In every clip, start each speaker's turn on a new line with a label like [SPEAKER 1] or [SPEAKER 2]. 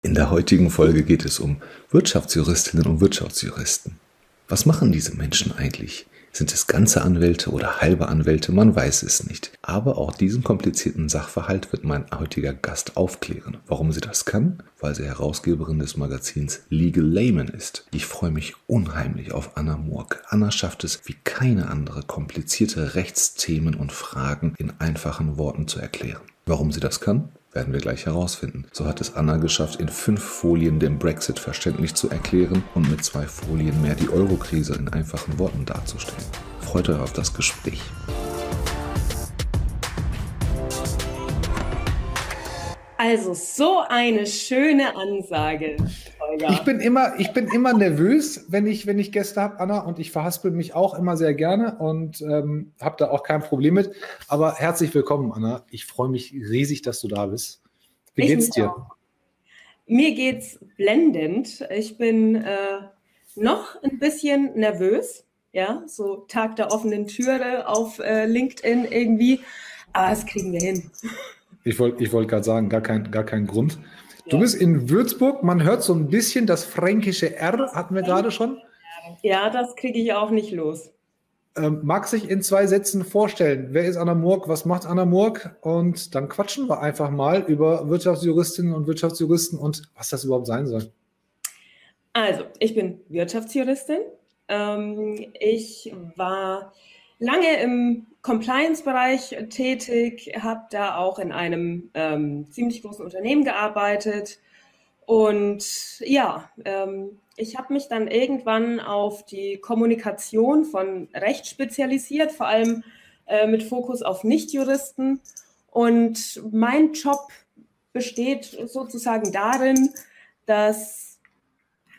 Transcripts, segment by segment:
[SPEAKER 1] In der heutigen Folge geht es um Wirtschaftsjuristinnen und Wirtschaftsjuristen. Was machen diese Menschen eigentlich? Sind es ganze Anwälte oder halbe Anwälte? Man weiß es nicht. Aber auch diesen komplizierten Sachverhalt wird mein heutiger Gast aufklären. Warum sie das kann? Weil sie Herausgeberin des Magazins Legal Layman ist. Ich freue mich unheimlich auf Anna Murk. Anna schafft es wie keine andere, komplizierte Rechtsthemen und Fragen in einfachen Worten zu erklären. Warum sie das kann? Werden wir gleich herausfinden. So hat es Anna geschafft, in fünf Folien den Brexit verständlich zu erklären und mit zwei Folien mehr die Eurokrise in einfachen Worten darzustellen. Freut euch auf das Gespräch.
[SPEAKER 2] Also so eine schöne Ansage.
[SPEAKER 3] Holger. Ich bin immer, ich bin immer nervös, wenn ich, wenn ich Gäste habe, Anna, und ich verhaspel mich auch immer sehr gerne und ähm, habe da auch kein Problem mit. Aber herzlich willkommen, Anna. Ich freue mich riesig, dass du da bist. Wie ich geht's dir?
[SPEAKER 2] Auch. Mir geht's blendend. Ich bin äh, noch ein bisschen nervös, ja, so Tag der offenen Türe auf äh, LinkedIn irgendwie. Aber das kriegen wir hin.
[SPEAKER 3] Ich wollte ich wollt gerade sagen, gar kein, gar kein Grund. Du bist in Würzburg, man hört so ein bisschen das fränkische R, hatten wir gerade schon.
[SPEAKER 2] Ja, das kriege ich auch nicht los.
[SPEAKER 3] Ähm, mag sich in zwei Sätzen vorstellen, wer ist Anna Murk, was macht Anna Murk? Und dann quatschen wir einfach mal über Wirtschaftsjuristinnen und Wirtschaftsjuristen und was das überhaupt sein soll.
[SPEAKER 2] Also, ich bin Wirtschaftsjuristin. Ähm, ich war lange im Compliance-Bereich tätig, habe da auch in einem ähm, ziemlich großen Unternehmen gearbeitet. Und ja, ähm, ich habe mich dann irgendwann auf die Kommunikation von Recht spezialisiert, vor allem äh, mit Fokus auf Nichtjuristen. Und mein Job besteht sozusagen darin, dass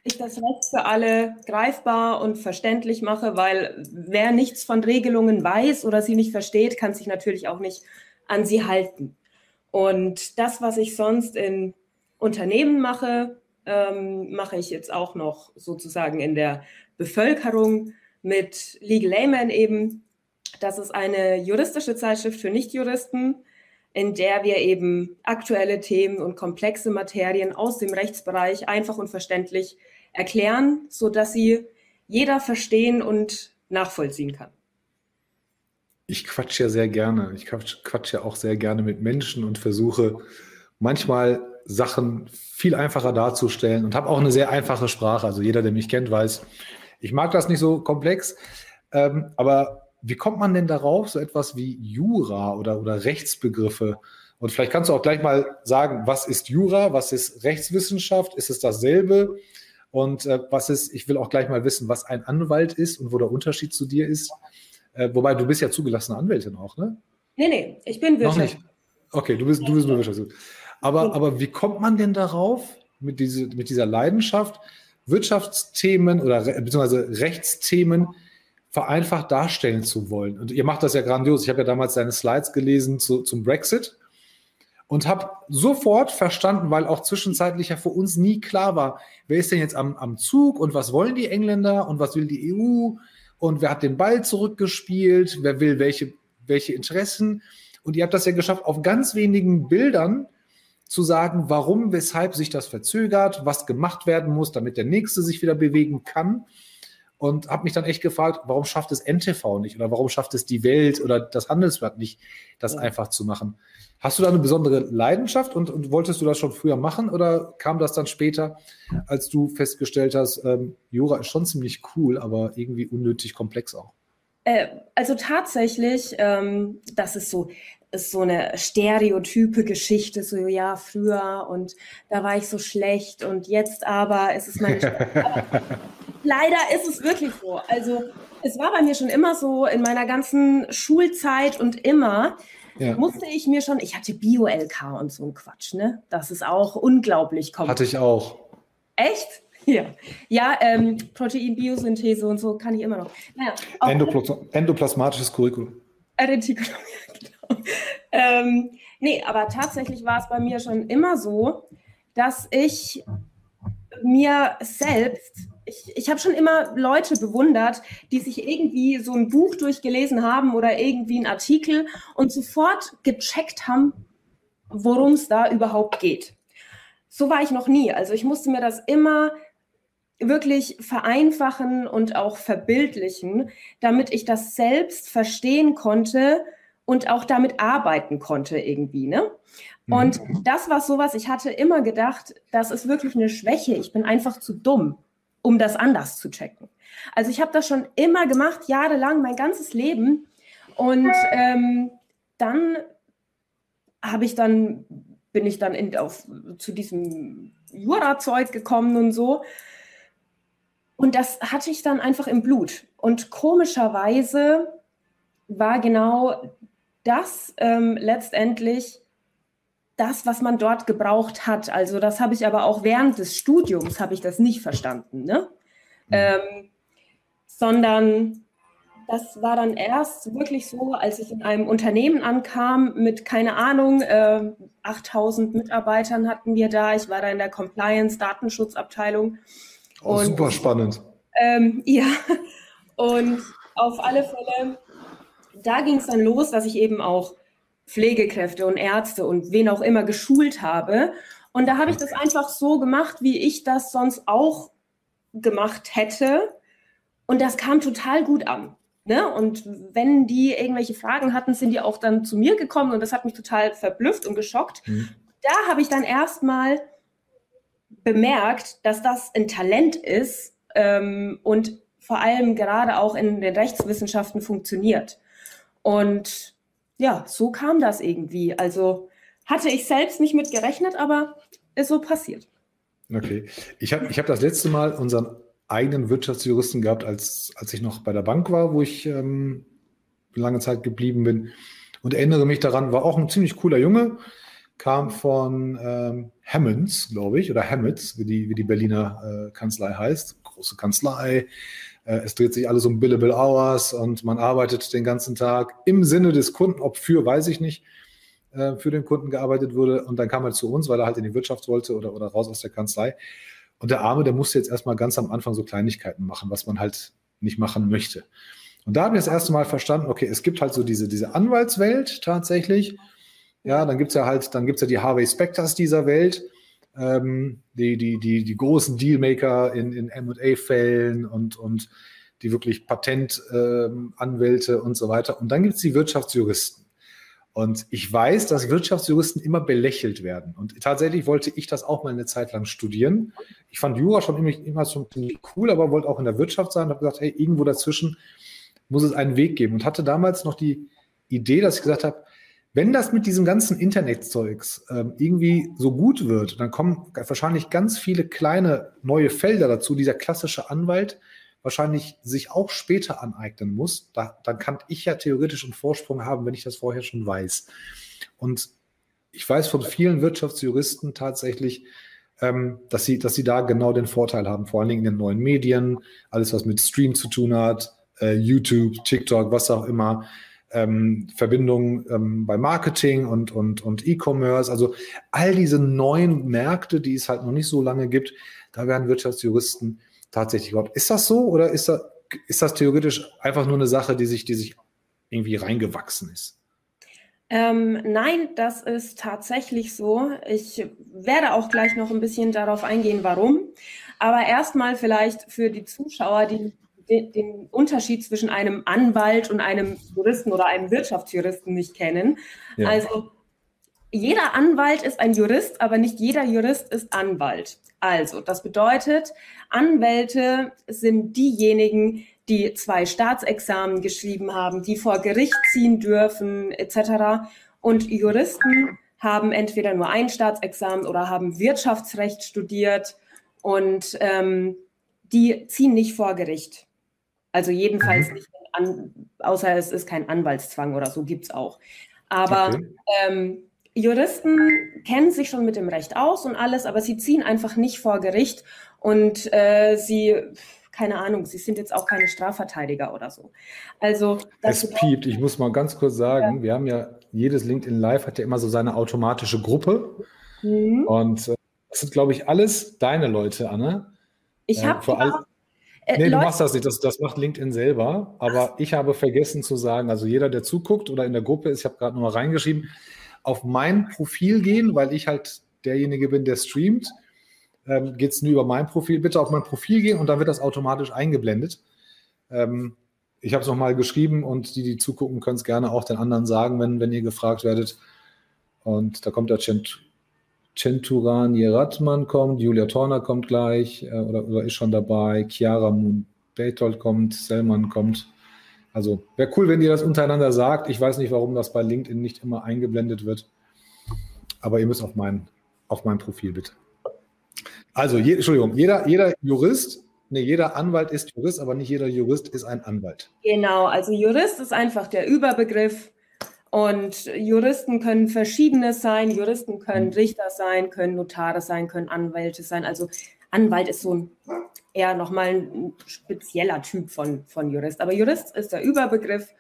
[SPEAKER 2] ich das Recht für alle greifbar und verständlich mache, weil wer nichts von Regelungen weiß oder sie nicht versteht, kann sich natürlich auch nicht an sie halten. Und das, was ich sonst in Unternehmen mache, ähm, mache ich jetzt auch noch sozusagen in der Bevölkerung mit Legal Layman eben. Das ist eine juristische Zeitschrift für Nichtjuristen, in der wir eben aktuelle Themen und komplexe Materien aus dem Rechtsbereich einfach und verständlich erklären, sodass sie jeder verstehen und nachvollziehen kann.
[SPEAKER 3] Ich quatsche ja sehr gerne. Ich quatsche ja auch sehr gerne mit Menschen und versuche manchmal Sachen viel einfacher darzustellen und habe auch eine sehr einfache Sprache. Also jeder, der mich kennt, weiß, ich mag das nicht so komplex. Ähm, aber wie kommt man denn darauf, so etwas wie Jura oder, oder Rechtsbegriffe? Und vielleicht kannst du auch gleich mal sagen, was ist Jura, was ist Rechtswissenschaft? Ist es dasselbe? Und äh, was ist, ich will auch gleich mal wissen, was ein Anwalt ist und wo der Unterschied zu dir ist. Äh, wobei du bist ja zugelassene Anwältin auch, ne?
[SPEAKER 2] Nee, nee, ich bin Wirtschaft. Noch nicht.
[SPEAKER 3] Okay, du bist, du bist nur Wirtschaft. Aber, aber wie kommt man denn darauf, mit, diese, mit dieser Leidenschaft, Wirtschaftsthemen oder beziehungsweise Rechtsthemen vereinfacht darstellen zu wollen? Und ihr macht das ja grandios. Ich habe ja damals deine Slides gelesen zu, zum Brexit und habe sofort verstanden, weil auch zwischenzeitlich ja für uns nie klar war, wer ist denn jetzt am, am Zug und was wollen die Engländer und was will die EU und wer hat den Ball zurückgespielt, wer will welche, welche Interessen. Und ihr habt das ja geschafft, auf ganz wenigen Bildern zu sagen, warum, weshalb sich das verzögert, was gemacht werden muss, damit der Nächste sich wieder bewegen kann. Und habe mich dann echt gefragt, warum schafft es NTV nicht oder warum schafft es die Welt oder das Handelsblatt nicht, das einfach zu machen. Hast du da eine besondere Leidenschaft und, und, wolltest du das schon früher machen oder kam das dann später, als du festgestellt hast, ähm, Jura ist schon ziemlich cool, aber irgendwie unnötig komplex auch?
[SPEAKER 2] Äh, also tatsächlich, ähm, das ist so, ist so eine stereotype Geschichte, so ja, früher und da war ich so schlecht und jetzt aber ist es meine Leider ist es wirklich so. Also es war bei mir schon immer so in meiner ganzen Schulzeit und immer, ja. musste ich mir schon, ich hatte Bio-LK und so ein Quatsch, ne? Das ist auch unglaublich
[SPEAKER 3] komplex. Hatte ich auch.
[SPEAKER 2] Echt? Ja, ja ähm, Protein-Biosynthese und so kann ich immer noch.
[SPEAKER 3] Naja, Endoplas endoplasmatisches Curriculum.
[SPEAKER 2] Retikulum, ja, genau. Ähm, nee, aber tatsächlich war es bei mir schon immer so, dass ich mir selbst ich, ich habe schon immer Leute bewundert, die sich irgendwie so ein Buch durchgelesen haben oder irgendwie einen Artikel und sofort gecheckt haben, worum es da überhaupt geht. so war ich noch nie. Also ich musste mir das immer wirklich vereinfachen und auch verbildlichen, damit ich das selbst verstehen konnte und auch damit arbeiten konnte irgendwie. Ne? Mhm. Und das war sowas, ich hatte immer gedacht, das ist wirklich eine Schwäche. Ich bin einfach zu dumm, um das anders zu checken. Also ich habe das schon immer gemacht, jahrelang, mein ganzes Leben. Und ähm, dann habe ich dann, bin ich dann in, auf, zu diesem Jura-Zeug gekommen und so. Und das hatte ich dann einfach im Blut. Und komischerweise war genau das ähm, letztendlich das, was man dort gebraucht hat. Also das habe ich aber auch während des Studiums habe ich das nicht verstanden, ne? Mhm. Ähm, sondern das war dann erst wirklich so, als ich in einem Unternehmen ankam mit, keine Ahnung, äh, 8000 Mitarbeitern hatten wir da. Ich war da in der Compliance-Datenschutzabteilung.
[SPEAKER 3] Oh, und, super spannend.
[SPEAKER 2] Ähm, ja, und auf alle Fälle, da ging es dann los, dass ich eben auch Pflegekräfte und Ärzte und wen auch immer geschult habe. Und da habe ich das einfach so gemacht, wie ich das sonst auch gemacht hätte. Und das kam total gut an. Ne? Und wenn die irgendwelche Fragen hatten, sind die auch dann zu mir gekommen und das hat mich total verblüfft und geschockt. Mhm. Da habe ich dann erstmal bemerkt, dass das ein Talent ist, ähm, und vor allem gerade auch in den Rechtswissenschaften funktioniert. Und ja, so kam das irgendwie. Also hatte ich selbst nicht mit gerechnet, aber ist so passiert.
[SPEAKER 3] Okay. Ich habe ich hab das letzte Mal unseren eigenen Wirtschaftsjuristen gehabt, als, als ich noch bei der Bank war, wo ich ähm, lange Zeit geblieben bin. Und erinnere mich daran, war auch ein ziemlich cooler Junge, kam von ähm, Hammonds, glaube ich, oder Hammets, wie die, wie die Berliner äh, Kanzlei heißt. Große Kanzlei. Äh, es dreht sich alles um Billable Hours und man arbeitet den ganzen Tag im Sinne des Kunden, ob für, weiß ich nicht, äh, für den Kunden gearbeitet wurde. Und dann kam er zu uns, weil er halt in die Wirtschaft wollte oder, oder raus aus der Kanzlei. Und der Arme, der musste jetzt erstmal ganz am Anfang so Kleinigkeiten machen, was man halt nicht machen möchte. Und da habe ich das erste Mal verstanden, okay, es gibt halt so diese, diese Anwaltswelt tatsächlich. Ja, dann gibt's ja halt, dann gibt's ja die Harvey Specters dieser Welt, ähm, die, die, die, die großen Dealmaker in, in MA-Fällen und, und die wirklich Patentanwälte ähm, und so weiter. Und dann gibt's die Wirtschaftsjuristen. Und ich weiß, dass Wirtschaftsjuristen immer belächelt werden. Und tatsächlich wollte ich das auch mal eine Zeit lang studieren. Ich fand Jura schon immer, immer schon cool, aber wollte auch in der Wirtschaft sein und habe gesagt, hey, irgendwo dazwischen muss es einen Weg geben. Und hatte damals noch die Idee, dass ich gesagt habe, wenn das mit diesem ganzen Internetzeugs ähm, irgendwie so gut wird, dann kommen wahrscheinlich ganz viele kleine neue Felder dazu, dieser klassische Anwalt wahrscheinlich sich auch später aneignen muss. Da, dann kann ich ja theoretisch einen Vorsprung haben, wenn ich das vorher schon weiß. Und ich weiß von vielen Wirtschaftsjuristen tatsächlich, ähm, dass, sie, dass sie da genau den Vorteil haben, vor allen Dingen in den neuen Medien, alles was mit Stream zu tun hat, äh, YouTube, TikTok, was auch immer ähm, Verbindungen ähm, bei Marketing und, und, und E-Commerce, also all diese neuen Märkte, die es halt noch nicht so lange gibt, da werden Wirtschaftsjuristen tatsächlich überhaupt. Ist das so oder ist das, ist das theoretisch einfach nur eine Sache, die sich, die sich irgendwie reingewachsen ist?
[SPEAKER 2] Ähm, nein, das ist tatsächlich so. Ich werde auch gleich noch ein bisschen darauf eingehen, warum. Aber erstmal vielleicht für die Zuschauer, die den, den Unterschied zwischen einem Anwalt und einem Juristen oder einem Wirtschaftsjuristen nicht kennen. Ja. Also jeder Anwalt ist ein Jurist, aber nicht jeder Jurist ist Anwalt. Also, das bedeutet, Anwälte sind diejenigen, die zwei Staatsexamen geschrieben haben, die vor Gericht ziehen dürfen, etc. Und Juristen haben entweder nur ein Staatsexamen oder haben Wirtschaftsrecht studiert und ähm, die ziehen nicht vor Gericht. Also jedenfalls mhm. nicht, an, außer es ist kein Anwaltszwang oder so, gibt es auch. Aber okay. ähm, Juristen kennen sich schon mit dem Recht aus und alles, aber sie ziehen einfach nicht vor Gericht und äh, sie, keine Ahnung, sie sind jetzt auch keine Strafverteidiger oder so. Also
[SPEAKER 3] es piept. Ich muss mal ganz kurz sagen, ja. wir haben ja jedes LinkedIn Live hat ja immer so seine automatische Gruppe mhm. und äh, das sind glaube ich alles deine Leute, Anne.
[SPEAKER 2] Ich habe äh,
[SPEAKER 3] nee, du machst das nicht, das, das macht LinkedIn selber. Aber ich habe vergessen zu sagen, also jeder, der zuguckt oder in der Gruppe ist, ich habe gerade nochmal reingeschrieben, auf mein Profil gehen, weil ich halt derjenige bin, der streamt, ähm, geht es nur über mein Profil. Bitte auf mein Profil gehen und dann wird das automatisch eingeblendet. Ähm, ich habe es nochmal geschrieben und die, die zugucken, können es gerne auch den anderen sagen, wenn, wenn ihr gefragt werdet. Und da kommt der Cent Centuran Jeratman kommt, Julia Torner kommt gleich äh, oder, oder, ist schon dabei, Chiara Moon Betold kommt, Selman kommt. Also wäre cool, wenn ihr das untereinander sagt. Ich weiß nicht, warum das bei LinkedIn nicht immer eingeblendet wird. Aber ihr müsst auf mein, auf mein Profil bitte. Also, je, Entschuldigung, jeder, jeder Jurist, nee, jeder Anwalt ist Jurist, aber nicht jeder Jurist ist ein Anwalt.
[SPEAKER 2] Genau, also Jurist ist einfach der Überbegriff. Und Juristen können verschiedenes sein. Juristen können mhm. Richter sein, können Notare sein, können Anwälte sein. Also Anwalt ist so ein eher nochmal ein spezieller Typ von, von Jurist. Aber Jurist ist der Überbegriff.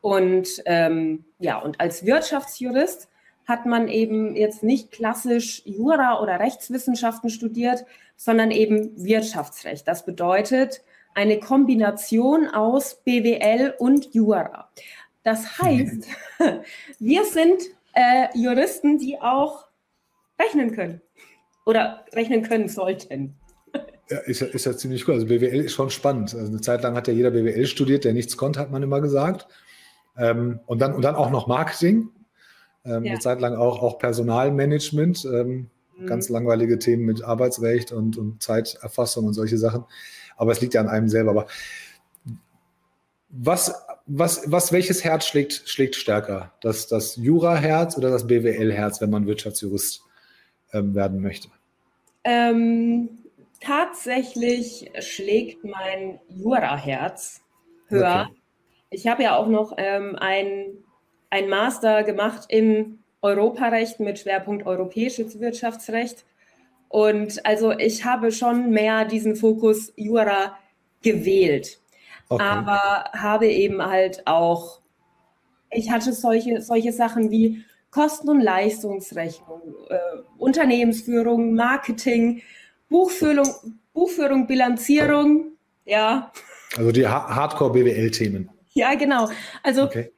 [SPEAKER 2] Und ähm, ja, und als Wirtschaftsjurist hat man eben jetzt nicht klassisch Jura oder Rechtswissenschaften studiert, sondern eben Wirtschaftsrecht. Das bedeutet eine Kombination aus BWL und Jura. Das heißt, wir sind äh, Juristen, die auch rechnen können oder rechnen können sollten.
[SPEAKER 3] Ja, ist ja, ist ja ziemlich cool. Also BWL ist schon spannend. Also eine Zeit lang hat ja jeder BWL studiert, der nichts konnte, hat man immer gesagt. Ähm, und, dann, und dann auch noch Marketing. Ähm, ja. Eine Zeit lang auch, auch Personalmanagement. Ähm, mhm. Ganz langweilige Themen mit Arbeitsrecht und, und Zeiterfassung und solche Sachen. Aber es liegt ja an einem selber. Aber was, was, was, welches Herz schlägt, schlägt stärker? Das, das Jura-Herz oder das BWL-Herz, wenn man Wirtschaftsjurist ähm, werden möchte?
[SPEAKER 2] Ähm, tatsächlich schlägt mein Jura-Herz höher. Okay. Ich habe ja auch noch ähm, ein, ein Master gemacht in Europarecht mit Schwerpunkt europäisches Wirtschaftsrecht. Und also ich habe schon mehr diesen Fokus Jura gewählt. Okay. Aber habe eben halt auch, ich hatte solche, solche Sachen wie Kosten- und Leistungsrechnung, äh, Unternehmensführung, Marketing, Buchführung, Buchführung, Bilanzierung, ja.
[SPEAKER 3] Also die Hardcore-BWL-Themen.
[SPEAKER 2] Ja, genau. Also okay.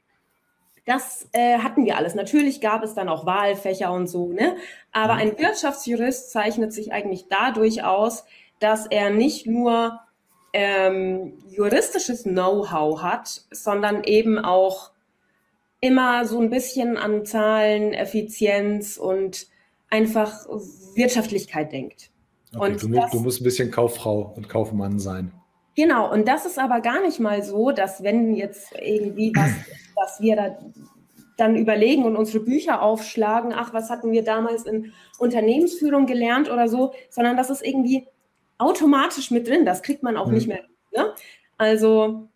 [SPEAKER 2] das äh, hatten wir alles. Natürlich gab es dann auch Wahlfächer und so, ne? Aber mhm. ein Wirtschaftsjurist zeichnet sich eigentlich dadurch aus, dass er nicht nur ähm, juristisches Know-how hat, sondern eben auch immer so ein bisschen an Zahlen, Effizienz und einfach Wirtschaftlichkeit denkt.
[SPEAKER 3] Okay, und du, das, du musst ein bisschen Kauffrau und Kaufmann sein.
[SPEAKER 2] Genau, und das ist aber gar nicht mal so, dass wenn jetzt irgendwie was, dass wir da dann überlegen und unsere Bücher aufschlagen, ach, was hatten wir damals in Unternehmensführung gelernt oder so, sondern das ist irgendwie automatisch mit drin. Das kriegt man auch mhm. nicht mehr. Ne? Also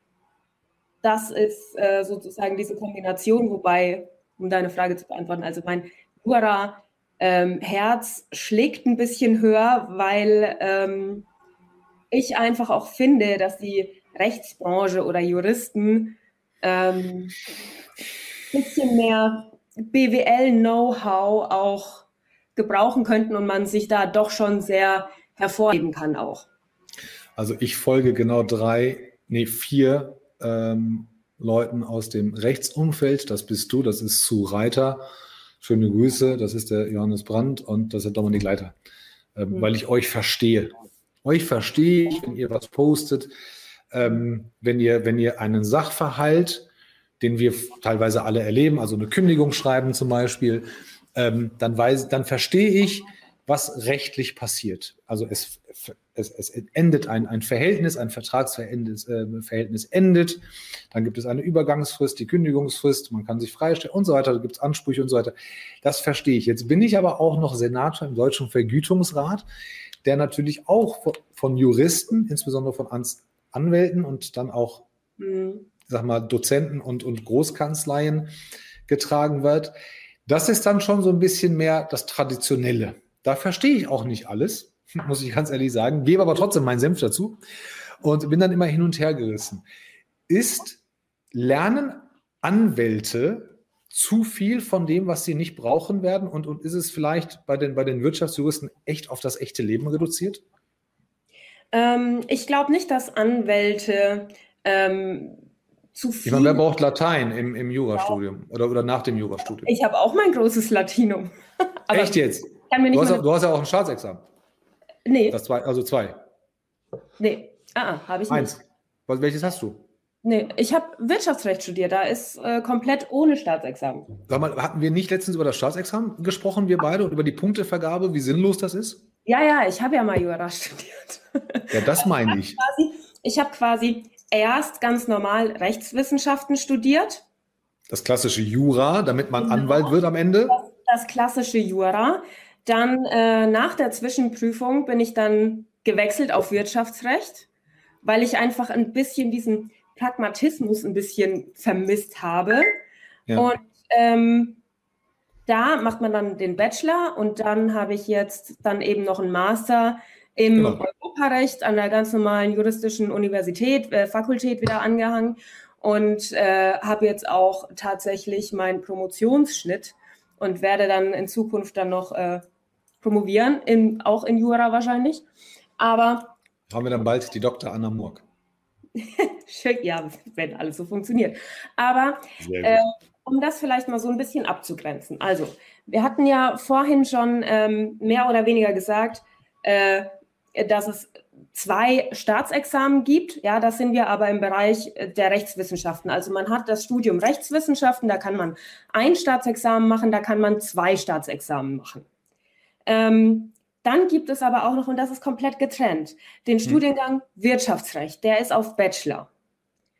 [SPEAKER 2] das ist äh, sozusagen diese Kombination, wobei, um deine Frage zu beantworten, also mein Jura ähm, Herz schlägt ein bisschen höher, weil ähm, ich einfach auch finde, dass die Rechtsbranche oder Juristen ein ähm, bisschen mehr BWL-Know-how auch gebrauchen könnten und man sich da doch schon sehr hervorheben kann auch.
[SPEAKER 3] Also ich folge genau drei, nee, vier ähm, Leuten aus dem Rechtsumfeld. Das bist du, das ist Sue Reiter. Schöne Grüße, das ist der Johannes Brandt und das ist der Dominik Leiter. Ähm, mhm. Weil ich euch verstehe. Euch verstehe ich, wenn ihr was postet, ähm, wenn, ihr, wenn ihr einen Sachverhalt, den wir teilweise alle erleben, also eine Kündigung schreiben zum Beispiel, ähm, dann, weiß, dann verstehe ich, was rechtlich passiert. Also es, es, es endet ein, ein Verhältnis, ein Vertragsverhältnis äh, Verhältnis endet, dann gibt es eine Übergangsfrist, die Kündigungsfrist, man kann sich freistellen und so weiter, da gibt es Ansprüche und so weiter. Das verstehe ich. Jetzt bin ich aber auch noch Senator im Deutschen Vergütungsrat, der natürlich auch von Juristen, insbesondere von Anwälten und dann auch, mhm. sag mal, Dozenten und, und Großkanzleien getragen wird. Das ist dann schon so ein bisschen mehr das Traditionelle. Da verstehe ich auch nicht alles, muss ich ganz ehrlich sagen, gebe aber trotzdem meinen Senf dazu und bin dann immer hin und her gerissen. Ist Lernen Anwälte zu viel von dem, was sie nicht brauchen werden? Und, und ist es vielleicht bei den, bei den Wirtschaftsjuristen echt auf das echte Leben reduziert?
[SPEAKER 2] Ähm, ich glaube nicht, dass Anwälte ähm, zu viel.
[SPEAKER 3] Ich meine, wer braucht Latein im, im Jurastudium oder, oder nach dem Jurastudium?
[SPEAKER 2] Ich habe auch mein großes Latinum.
[SPEAKER 3] Echt jetzt? Kann mir nicht du, hast, du hast ja auch ein Staatsexamen.
[SPEAKER 2] Nee.
[SPEAKER 3] Das zwei, also zwei.
[SPEAKER 2] Nee, ah, habe ich
[SPEAKER 3] Eins. nicht. Was, welches hast du?
[SPEAKER 2] Nee, ich habe Wirtschaftsrecht studiert, da ist äh, komplett ohne Staatsexamen.
[SPEAKER 3] Sag mal, hatten wir nicht letztens über das Staatsexamen gesprochen, wir beide, und über die Punktevergabe, wie sinnlos das ist?
[SPEAKER 2] Ja, ja, ich habe ja mal Jura studiert.
[SPEAKER 3] Ja, das meine ich.
[SPEAKER 2] Ich habe quasi erst ganz normal Rechtswissenschaften studiert.
[SPEAKER 3] Das klassische Jura, damit man genau. Anwalt wird am Ende?
[SPEAKER 2] Das, das klassische Jura. Dann äh, nach der Zwischenprüfung bin ich dann gewechselt auf Wirtschaftsrecht, weil ich einfach ein bisschen diesen Pragmatismus ein bisschen vermisst habe. Ja. Und ähm, da macht man dann den Bachelor und dann habe ich jetzt dann eben noch einen Master im genau. Europarecht an der ganz normalen juristischen Universität, äh, Fakultät wieder angehangen und äh, habe jetzt auch tatsächlich meinen Promotionsschnitt und werde dann in Zukunft dann noch äh, promovieren, in, auch in Jura wahrscheinlich. Aber
[SPEAKER 3] haben wir dann bald die Dr. Anna Murk.
[SPEAKER 2] ja, wenn alles so funktioniert. Aber äh, um das vielleicht mal so ein bisschen abzugrenzen. Also, wir hatten ja vorhin schon ähm, mehr oder weniger gesagt, äh, dass es zwei Staatsexamen gibt. Ja, das sind wir aber im Bereich der Rechtswissenschaften. Also man hat das Studium Rechtswissenschaften, da kann man ein Staatsexamen machen, da kann man zwei Staatsexamen machen. Ähm, dann gibt es aber auch noch, und das ist komplett getrennt, den hm. Studiengang Wirtschaftsrecht. Der ist auf Bachelor.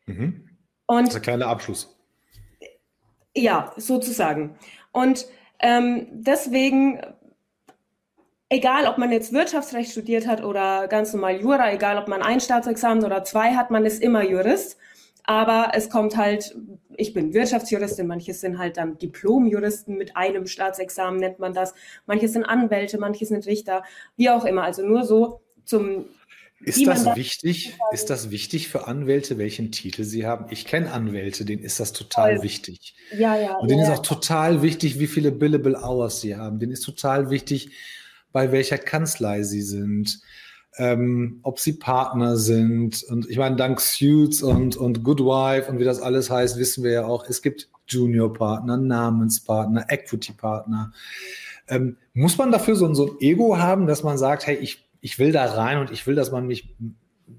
[SPEAKER 3] Mhm. Und, das ist ein kleiner Abschluss.
[SPEAKER 2] Ja, sozusagen. Und ähm, deswegen, egal ob man jetzt Wirtschaftsrecht studiert hat oder ganz normal Jura, egal ob man ein Staatsexamen oder zwei hat, man ist immer Jurist. Aber es kommt halt, ich bin Wirtschaftsjuristin, manche sind halt dann Diplomjuristen mit einem Staatsexamen nennt man das. Manche sind Anwälte, manche sind Richter, wie auch immer. Also nur so zum
[SPEAKER 3] ist das wichtig? Ist das wichtig für Anwälte, welchen Titel sie haben? Ich kenne Anwälte, denen ist das total Voll. wichtig.
[SPEAKER 2] Ja, ja.
[SPEAKER 3] Und denen
[SPEAKER 2] ja,
[SPEAKER 3] ist auch total wichtig, wie viele Billable Hours sie haben. Denen ist total wichtig, bei welcher Kanzlei sie sind ähm, ob sie Partner sind. Und ich meine, dank Suits und, und Good Wife und wie das alles heißt, wissen wir ja auch, es gibt Junior-Partner, Namenspartner, Equity-Partner. Ähm, muss man dafür so, so ein Ego haben, dass man sagt, hey, ich, ich will da rein und ich will, dass man mich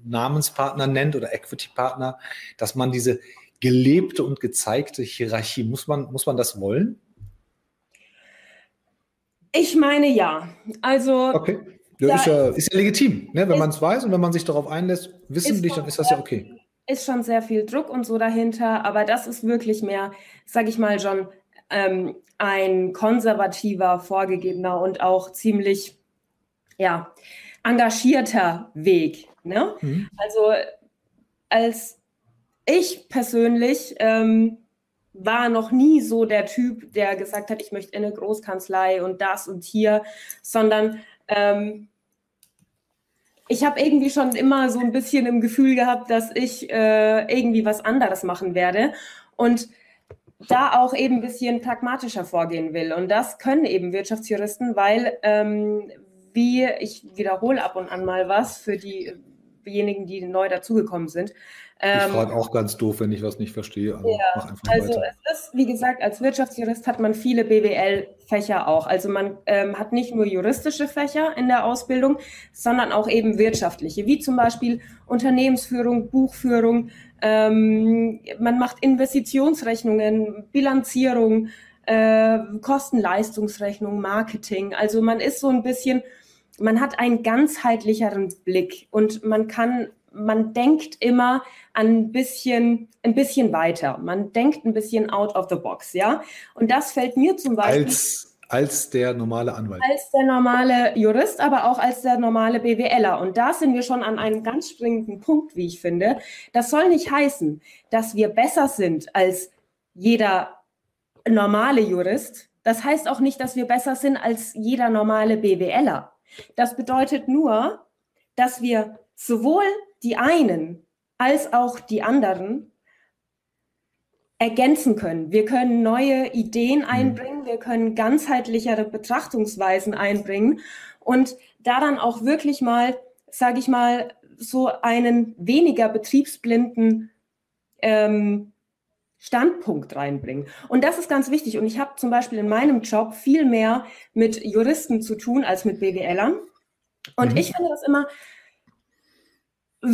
[SPEAKER 3] Namenspartner nennt oder Equity-Partner, dass man diese gelebte und gezeigte Hierarchie, muss man, muss man das wollen?
[SPEAKER 2] Ich meine ja. Also
[SPEAKER 3] okay. Ja, ist, ja, ist ja legitim, ne? wenn man es weiß und wenn man sich darauf einlässt, wissentlich, dann ist das ja okay.
[SPEAKER 2] Ist schon sehr viel Druck und so dahinter, aber das ist wirklich mehr, sag ich mal, schon ähm, ein konservativer, vorgegebener und auch ziemlich ja, engagierter Weg. Ne? Mhm. Also als ich persönlich ähm, war noch nie so der Typ, der gesagt hat, ich möchte in eine Großkanzlei und das und hier, sondern ähm, ich habe irgendwie schon immer so ein bisschen im Gefühl gehabt, dass ich äh, irgendwie was anderes machen werde und da auch eben ein bisschen pragmatischer vorgehen will. Und das können eben Wirtschaftsjuristen, weil, ähm, wie ich wiederhole ab und an mal was für die diejenigen, die neu dazugekommen sind.
[SPEAKER 3] Ähm, ich frage auch ganz doof, wenn ich was nicht verstehe.
[SPEAKER 2] Also, ja, also weiter. es ist, wie gesagt, als Wirtschaftsjurist hat man viele BWL-Fächer auch. Also man ähm, hat nicht nur juristische Fächer in der Ausbildung, sondern auch eben wirtschaftliche, wie zum Beispiel Unternehmensführung, Buchführung. Ähm, man macht Investitionsrechnungen, Bilanzierung, äh, Kosten-Leistungsrechnung, Marketing. Also man ist so ein bisschen man hat einen ganzheitlicheren Blick und man kann, man denkt immer ein bisschen, ein bisschen weiter. Man denkt ein bisschen out of the box, ja. Und das fällt mir zum Beispiel.
[SPEAKER 3] Als, als der normale Anwalt.
[SPEAKER 2] Als der normale Jurist, aber auch als der normale BWLer. Und da sind wir schon an einem ganz springenden Punkt, wie ich finde. Das soll nicht heißen, dass wir besser sind als jeder normale Jurist. Das heißt auch nicht, dass wir besser sind als jeder normale BWLer. Das bedeutet nur, dass wir sowohl die einen als auch die anderen ergänzen können. Wir können neue Ideen mhm. einbringen, wir können ganzheitlichere Betrachtungsweisen einbringen und daran auch wirklich mal, sage ich mal, so einen weniger betriebsblinden ähm, Standpunkt reinbringen. Und das ist ganz wichtig. Und ich habe zum Beispiel in meinem Job viel mehr mit Juristen zu tun als mit BWLern. Und mhm. ich finde das immer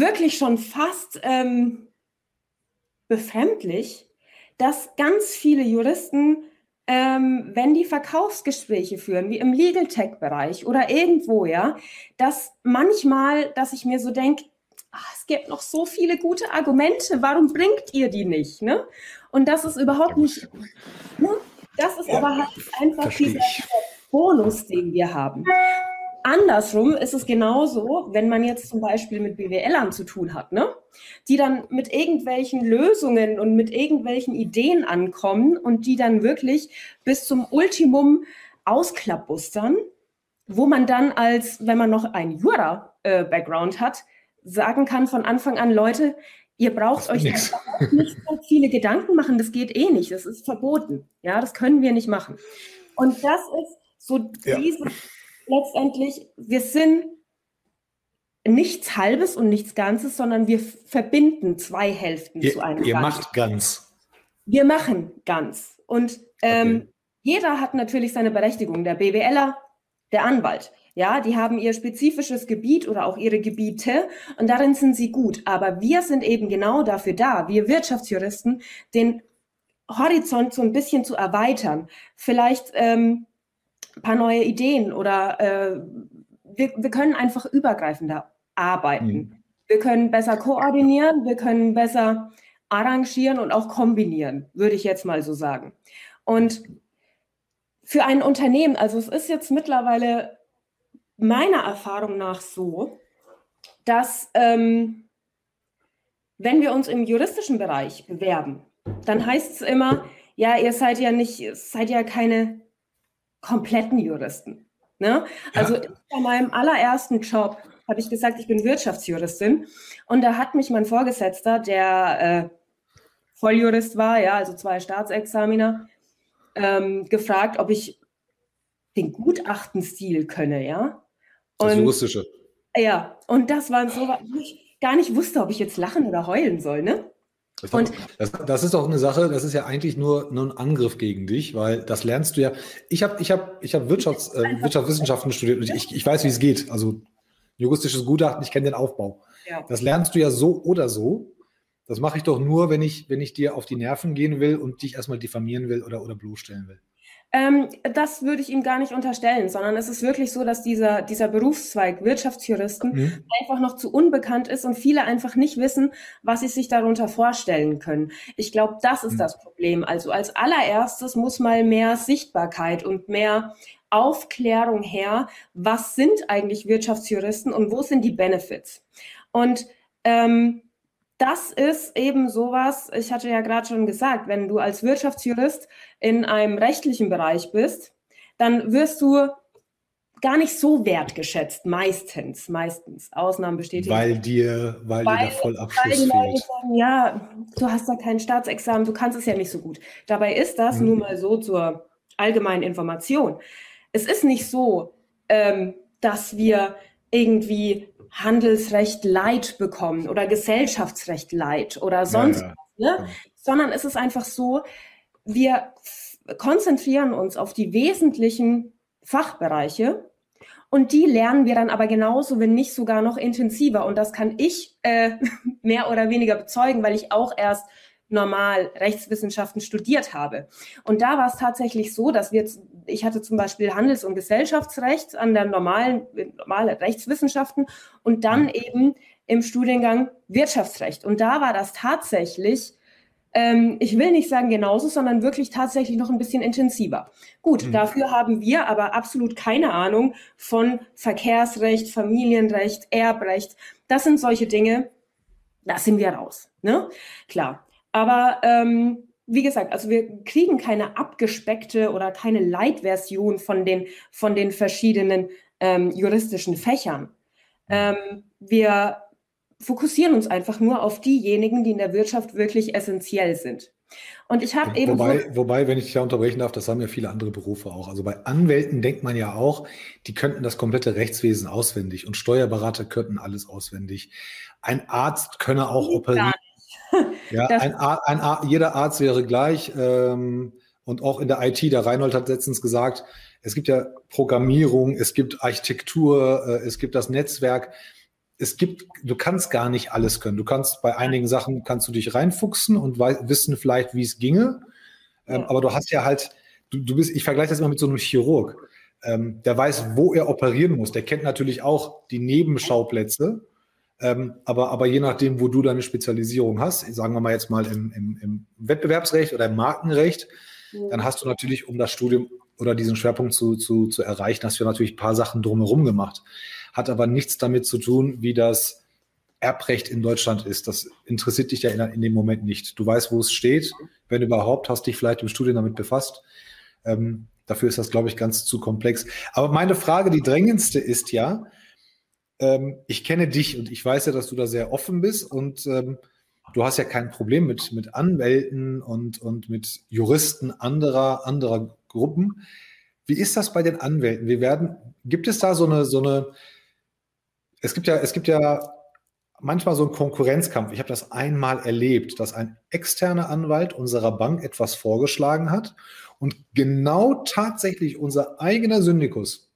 [SPEAKER 2] wirklich schon fast ähm, befremdlich, dass ganz viele Juristen, ähm, wenn die Verkaufsgespräche führen, wie im Legal Tech Bereich oder irgendwo, ja, dass manchmal, dass ich mir so denke, ach, es gibt noch so viele gute Argumente, warum bringt ihr die nicht? Ne? Und das ist überhaupt nicht, ne? das ist ja, aber halt einfach dieser Bonus, den wir haben. Andersrum ist es genauso, wenn man jetzt zum Beispiel mit BWLern zu tun hat, ne? die dann mit irgendwelchen Lösungen und mit irgendwelchen Ideen ankommen und die dann wirklich bis zum Ultimum ausklappbustern, wo man dann als, wenn man noch ein Jura-Background hat, sagen kann von Anfang an, Leute, ihr braucht euch nicht so viele Gedanken machen, das geht eh nicht, das ist verboten. Ja, das können wir nicht machen. Und das ist so ja. diese, letztendlich, wir sind nichts Halbes und nichts Ganzes, sondern wir verbinden zwei Hälften
[SPEAKER 3] ihr,
[SPEAKER 2] zu einem.
[SPEAKER 3] Ihr Ganzen. macht ganz.
[SPEAKER 2] Wir machen ganz. Und ähm, okay. jeder hat natürlich seine Berechtigung. Der BWLer, der Anwalt. Ja, die haben ihr spezifisches Gebiet oder auch ihre Gebiete und darin sind sie gut. Aber wir sind eben genau dafür da, wir Wirtschaftsjuristen, den Horizont so ein bisschen zu erweitern. Vielleicht ähm, ein paar neue Ideen oder äh, wir, wir können einfach übergreifender arbeiten. Mhm. Wir können besser koordinieren, wir können besser arrangieren und auch kombinieren, würde ich jetzt mal so sagen. Und für ein Unternehmen, also es ist jetzt mittlerweile meiner Erfahrung nach so, dass ähm, wenn wir uns im juristischen Bereich bewerben, dann heißt es immer, ja, ihr seid ja nicht, seid ja keine kompletten Juristen. Ne? Also ja. bei meinem allerersten Job habe ich gesagt, ich bin Wirtschaftsjuristin. Und da hat mich mein Vorgesetzter, der äh, Volljurist war, ja, also zwei Staatsexaminer, ähm, gefragt, ob ich den Gutachtenstil könne, ja.
[SPEAKER 3] Und, das Juristische.
[SPEAKER 2] Ja, und das war so, wo ich gar nicht wusste, ob ich jetzt lachen oder heulen soll, ne?
[SPEAKER 3] Das, und, das, das, ist auch eine Sache, das ist ja eigentlich nur, nur ein Angriff gegen dich, weil das lernst du ja. Ich habe ich hab, ich hab Wirtschafts, äh, Wirtschaftswissenschaften studiert und ich, ich weiß, wie es geht. Also juristisches Gutachten, ich kenne den Aufbau. Ja. Das lernst du ja so oder so. Das mache ich doch nur, wenn ich, wenn ich dir auf die Nerven gehen will und dich erstmal diffamieren will oder, oder bloßstellen will.
[SPEAKER 2] Ähm, das würde ich ihm gar nicht unterstellen, sondern es ist wirklich so, dass dieser, dieser Berufszweig Wirtschaftsjuristen mhm. einfach noch zu unbekannt ist und viele einfach nicht wissen, was sie sich darunter vorstellen können. Ich glaube, das ist mhm. das Problem. Also als allererstes muss mal mehr Sichtbarkeit und mehr Aufklärung her, was sind eigentlich Wirtschaftsjuristen und wo sind die Benefits? Und ähm, das ist eben sowas, ich hatte ja gerade schon gesagt, wenn du als Wirtschaftsjurist in einem rechtlichen Bereich bist, dann wirst du gar nicht so wertgeschätzt, meistens, meistens. Ausnahmen bestätigen.
[SPEAKER 3] Weil dir, weil, weil dir da voll Abschluss fehlt. Sagen,
[SPEAKER 2] ja, du hast da kein Staatsexamen, du kannst es ja nicht so gut. Dabei ist das mhm. nun mal so zur allgemeinen Information. Es ist nicht so, ähm, dass wir irgendwie Handelsrecht Leid bekommen oder Gesellschaftsrecht Leid oder sonst ja, ja. was, ne? sondern es ist einfach so, wir konzentrieren uns auf die wesentlichen Fachbereiche und die lernen wir dann aber genauso, wenn nicht sogar noch intensiver. Und das kann ich äh, mehr oder weniger bezeugen, weil ich auch erst normal Rechtswissenschaften studiert habe. Und da war es tatsächlich so, dass wir, ich hatte zum Beispiel Handels- und Gesellschaftsrecht an der normalen, normale Rechtswissenschaften und dann eben im Studiengang Wirtschaftsrecht. Und da war das tatsächlich, ähm, ich will nicht sagen genauso, sondern wirklich tatsächlich noch ein bisschen intensiver. Gut, mhm. dafür haben wir aber absolut keine Ahnung von Verkehrsrecht, Familienrecht, Erbrecht. Das sind solche Dinge, da sind wir raus. Ne? Klar. Aber ähm, wie gesagt, also wir kriegen keine abgespeckte oder keine Light-Version von den, von den verschiedenen ähm, juristischen Fächern. Ähm, wir fokussieren uns einfach nur auf diejenigen, die in der Wirtschaft wirklich essentiell sind. Und ich habe eben.
[SPEAKER 3] Wobei, wobei, wenn ich dich da unterbrechen darf, das haben ja viele andere Berufe auch. Also bei Anwälten denkt man ja auch, die könnten das komplette Rechtswesen auswendig und Steuerberater könnten alles auswendig. Ein Arzt könne auch operieren. Ja, ein, ein, ein, jeder Arzt wäre gleich. Ähm, und auch in der IT, der Reinhold hat letztens gesagt, es gibt ja Programmierung, es gibt Architektur, äh, es gibt das Netzwerk. Es gibt, du kannst gar nicht alles können. Du kannst bei einigen Sachen kannst du dich reinfuchsen und wissen vielleicht, wie es ginge. Ähm, aber du hast ja halt, du, du bist, ich vergleiche das immer mit so einem Chirurg. Ähm, der weiß, wo er operieren muss. Der kennt natürlich auch die Nebenschauplätze. Ähm, aber, aber je nachdem, wo du deine Spezialisierung hast, sagen wir mal jetzt mal im, im, im Wettbewerbsrecht oder im Markenrecht, dann hast du natürlich, um das Studium oder diesen Schwerpunkt zu, zu, zu erreichen, hast du natürlich ein paar Sachen drumherum gemacht. Hat aber nichts damit zu tun, wie das Erbrecht in Deutschland ist. Das interessiert dich ja in, in dem Moment nicht. Du weißt, wo es steht. Wenn überhaupt, hast dich vielleicht im Studium damit befasst. Ähm, dafür ist das, glaube ich, ganz zu komplex. Aber meine Frage, die drängendste ist ja, ähm, ich kenne dich und ich weiß ja, dass du da sehr offen bist und ähm, du hast ja kein Problem mit, mit Anwälten und, und mit Juristen anderer, anderer Gruppen. Wie ist das bei den Anwälten? Wir werden, gibt es da so eine, so eine, es gibt ja, es gibt ja manchmal so einen Konkurrenzkampf. Ich habe das einmal erlebt, dass ein externer Anwalt unserer Bank etwas vorgeschlagen hat und genau tatsächlich unser eigener Syndikus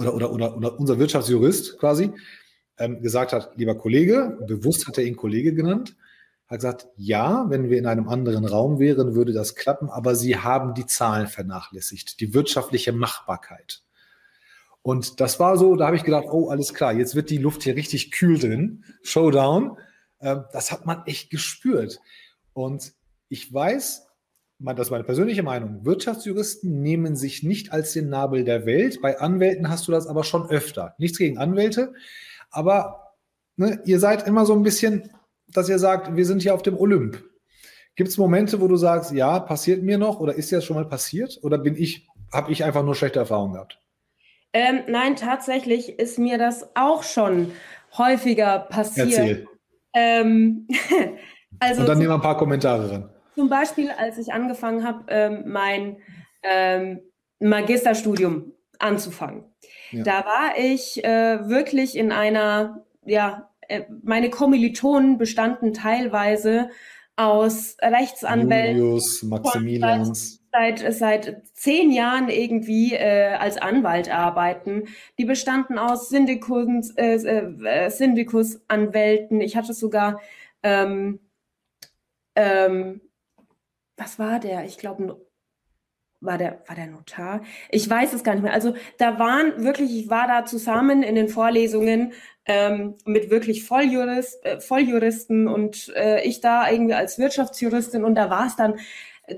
[SPEAKER 3] oder, oder, oder, oder unser Wirtschaftsjurist quasi ähm, gesagt hat, lieber Kollege, bewusst hat er ihn Kollege genannt, hat gesagt, ja, wenn wir in einem anderen Raum wären, würde das klappen, aber sie haben die Zahlen vernachlässigt, die wirtschaftliche Machbarkeit. Und das war so, da habe ich gedacht, oh, alles klar, jetzt wird die Luft hier richtig kühl drin. Showdown. Ähm, das hat man echt gespürt. Und ich weiß, das ist meine persönliche Meinung, Wirtschaftsjuristen nehmen sich nicht als den Nabel der Welt. Bei Anwälten hast du das aber schon öfter. Nichts gegen Anwälte, aber ne, ihr seid immer so ein bisschen, dass ihr sagt, wir sind hier auf dem Olymp. Gibt es Momente, wo du sagst, ja, passiert mir noch oder ist ja schon mal passiert? Oder bin ich, habe ich einfach nur schlechte Erfahrungen gehabt?
[SPEAKER 2] Ähm, nein, tatsächlich ist mir das auch schon häufiger passiert. Erzähl. Ähm,
[SPEAKER 3] also Und dann nehmen wir ein paar Kommentare ran.
[SPEAKER 2] Zum Beispiel, als ich angefangen habe, ähm, mein ähm, Magisterstudium anzufangen. Ja. Da war ich äh, wirklich in einer, ja, äh, meine Kommilitonen bestanden teilweise aus Rechtsanwälten. Julius, Maximilians seit, seit zehn Jahren irgendwie äh, als Anwalt arbeiten. Die bestanden aus Syndikus, äh, äh, Syndikusanwälten. Ich hatte sogar, ähm, ähm, was war der? Ich glaube, war der, war der Notar? Ich weiß es gar nicht mehr. Also da waren wirklich, ich war da zusammen in den Vorlesungen ähm, mit wirklich Volljurist, äh, Volljuristen und äh, ich da irgendwie als Wirtschaftsjuristin und da war es dann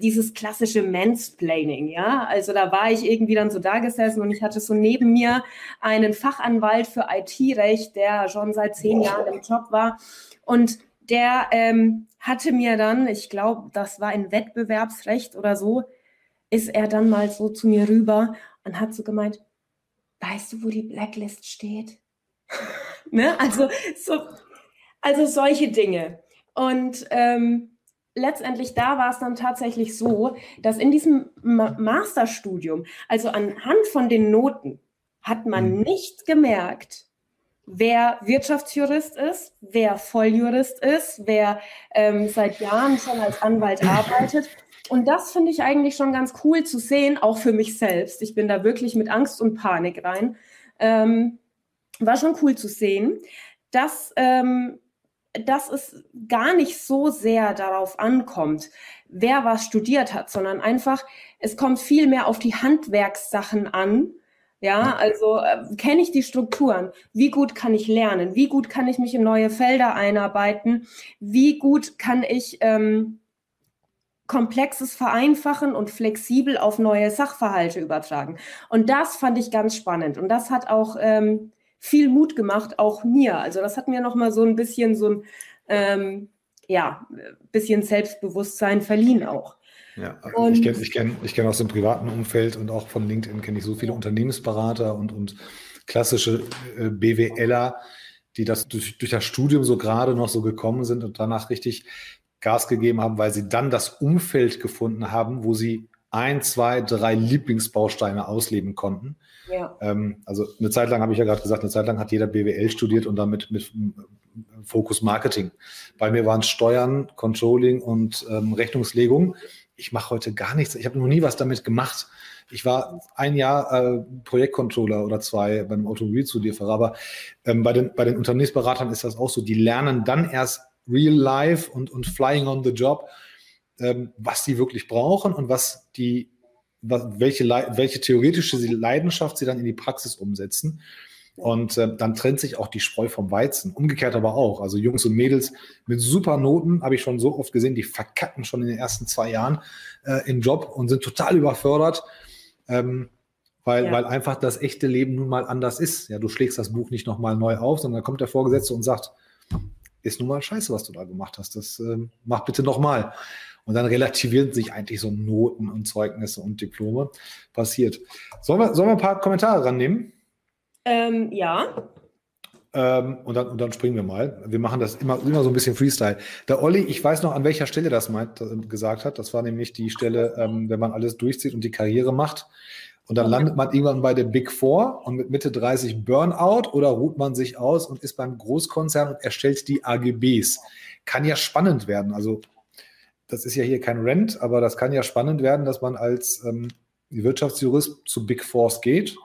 [SPEAKER 2] dieses klassische Mansplaining, ja. Also da war ich irgendwie dann so da gesessen und ich hatte so neben mir einen Fachanwalt für IT-Recht, der schon seit zehn Jahren im Job war. Und der ähm, hatte mir dann, ich glaube, das war ein Wettbewerbsrecht oder so, ist er dann mal so zu mir rüber und hat so gemeint, weißt du, wo die Blacklist steht? ne? Also so, also solche Dinge. Und ähm, letztendlich da war es dann tatsächlich so, dass in diesem Ma Masterstudium, also anhand von den Noten, hat man mhm. nicht gemerkt, wer Wirtschaftsjurist ist, wer Volljurist ist, wer ähm, seit Jahren schon als Anwalt arbeitet. Und das finde ich eigentlich schon ganz cool zu sehen, auch für mich selbst. Ich bin da wirklich mit Angst und Panik rein. Ähm, war schon cool zu sehen, dass ähm, dass es gar nicht so sehr darauf ankommt, wer was studiert hat, sondern einfach, es kommt viel mehr auf die Handwerkssachen an. Ja, also äh, kenne ich die Strukturen? Wie gut kann ich lernen? Wie gut kann ich mich in neue Felder einarbeiten? Wie gut kann ich ähm, Komplexes vereinfachen und flexibel auf neue Sachverhalte übertragen? Und das fand ich ganz spannend. Und das hat auch ähm, viel Mut gemacht, auch mir. Also das hat mir nochmal so ein bisschen so ein, ähm, ja, bisschen Selbstbewusstsein verliehen auch.
[SPEAKER 3] Ja, und ich kenne ich kenn, ich kenn aus dem privaten Umfeld und auch von LinkedIn kenne ich so viele Unternehmensberater und, und klassische äh, BWLer, die das durch, durch das Studium so gerade noch so gekommen sind und danach richtig Gas gegeben haben, weil sie dann das Umfeld gefunden haben, wo sie ein, zwei, drei Lieblingsbausteine ausleben konnten. Ja. Ähm, also eine Zeit lang habe ich ja gerade gesagt, eine Zeit lang hat jeder BWL studiert und damit mit Fokus Marketing. Bei mir waren es Steuern, Controlling und ähm, Rechnungslegung. Ich mache heute gar nichts. Ich habe noch nie was damit gemacht. Ich war ein Jahr äh, Projektcontroller oder zwei beim Automobilzulieferer, aber ähm, bei, den, bei den Unternehmensberatern ist das auch so. Die lernen dann erst real life und, und flying on the job, ähm, was die wirklich brauchen und was die, was, welche, welche theoretische Leidenschaft sie dann in die Praxis umsetzen. Und äh, dann trennt sich auch die Spreu vom Weizen. Umgekehrt aber auch. Also Jungs und Mädels mit super Noten habe ich schon so oft gesehen, die verkacken schon in den ersten zwei Jahren äh, im Job und sind total überfördert, ähm, weil, ja. weil einfach das echte Leben nun mal anders ist. Ja, du schlägst das Buch nicht nochmal neu auf, sondern dann kommt der Vorgesetzte und sagt, ist nun mal scheiße, was du da gemacht hast. Das äh, mach bitte nochmal. Und dann relativieren sich eigentlich so Noten und Zeugnisse und Diplome. Passiert. Sollen wir, sollen wir ein paar Kommentare rannehmen?
[SPEAKER 2] Ähm, ja.
[SPEAKER 3] Ähm, und, dann, und dann springen wir mal. Wir machen das immer, immer so ein bisschen Freestyle. Der Olli, ich weiß noch, an welcher Stelle das meint, äh, gesagt hat. Das war nämlich die Stelle, ähm, wenn man alles durchzieht und die Karriere macht. Und dann landet man irgendwann bei der Big Four und mit Mitte 30 Burnout oder ruht man sich aus und ist beim Großkonzern und erstellt die AGBs. Kann ja spannend werden. Also, das ist ja hier kein Rent, aber das kann ja spannend werden, dass man als ähm, Wirtschaftsjurist zu Big Fours geht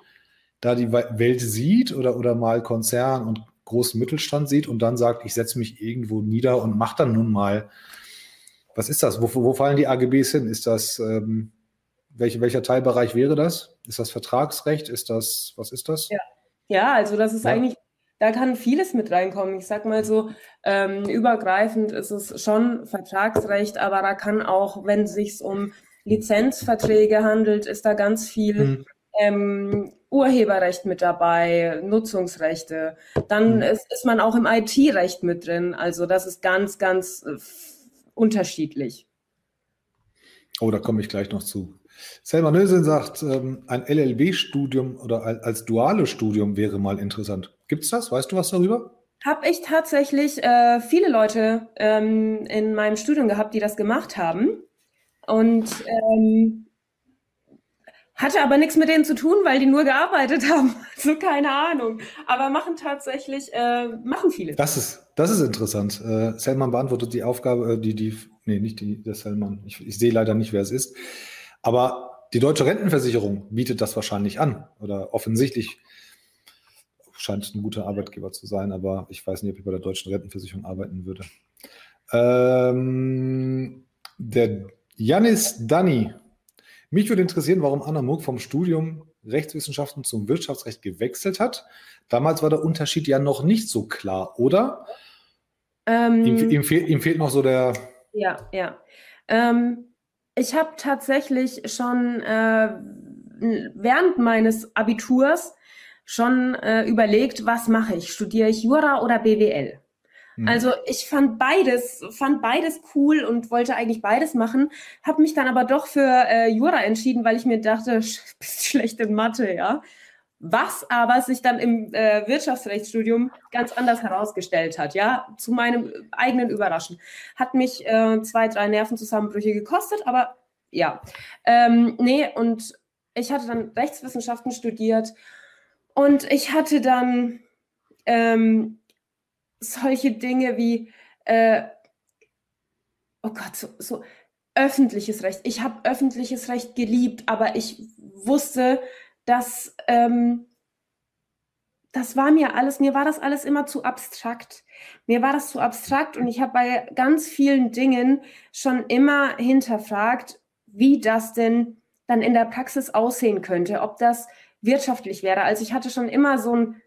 [SPEAKER 3] da die Welt sieht oder, oder mal Konzern und großen Mittelstand sieht und dann sagt, ich setze mich irgendwo nieder und mache dann nun mal, was ist das? Wo, wo fallen die AGBs hin? Ist das, ähm, welche, welcher Teilbereich wäre das? Ist das Vertragsrecht? Ist das, was ist das?
[SPEAKER 2] Ja, ja also das ist ja. eigentlich, da kann vieles mit reinkommen. Ich sag mal so, ähm, übergreifend ist es schon Vertragsrecht, aber da kann auch, wenn es sich um Lizenzverträge handelt, ist da ganz viel hm ähm, Urheberrecht mit dabei, Nutzungsrechte. Dann mhm. ist, ist man auch im IT-Recht mit drin. Also das ist ganz, ganz äh, unterschiedlich.
[SPEAKER 3] Oh, da komme ich gleich noch zu. Selma Nösen sagt, ähm, ein LLB-Studium oder als duales Studium wäre mal interessant. Gibt es das? Weißt du was darüber?
[SPEAKER 2] Habe ich tatsächlich äh, viele Leute ähm, in meinem Studium gehabt, die das gemacht haben. Und ähm, hatte aber nichts mit denen zu tun, weil die nur gearbeitet haben. So also keine Ahnung. Aber machen tatsächlich, äh, machen viele.
[SPEAKER 3] Das ist, das ist interessant. Äh, Selman beantwortet die Aufgabe, äh, die, die, nee, nicht die, der Selman. Ich, ich sehe leider nicht, wer es ist. Aber die deutsche Rentenversicherung bietet das wahrscheinlich an. Oder offensichtlich scheint ein guter Arbeitgeber zu sein, aber ich weiß nicht, ob ich bei der deutschen Rentenversicherung arbeiten würde. Ähm, der Janis Danny mich würde interessieren, warum Anna Muck vom Studium Rechtswissenschaften zum Wirtschaftsrecht gewechselt hat. Damals war der Unterschied ja noch nicht so klar, oder? Ähm, ihm, ihm, fehl, ihm, fehlt noch so der.
[SPEAKER 2] Ja, ja. Ähm, ich habe tatsächlich schon äh, während meines Abiturs schon äh, überlegt, was mache ich? Studiere ich Jura oder BWL? Mhm. Also ich fand beides, fand beides cool und wollte eigentlich beides machen, habe mich dann aber doch für äh, Jura entschieden, weil ich mir dachte, bist schlecht in Mathe, ja. Was aber sich dann im äh, Wirtschaftsrechtsstudium ganz anders herausgestellt hat, ja, zu meinem eigenen Überraschen. Hat mich äh, zwei, drei Nervenzusammenbrüche gekostet, aber ja. Ähm, nee, und ich hatte dann Rechtswissenschaften studiert und ich hatte dann ähm, solche Dinge wie, äh, oh Gott, so, so öffentliches Recht. Ich habe öffentliches Recht geliebt, aber ich wusste, dass ähm, das war mir alles, mir war das alles immer zu abstrakt. Mir war das zu abstrakt und ich habe bei ganz vielen Dingen schon immer hinterfragt, wie das denn dann in der Praxis aussehen könnte, ob das wirtschaftlich wäre. Also ich hatte schon immer so ein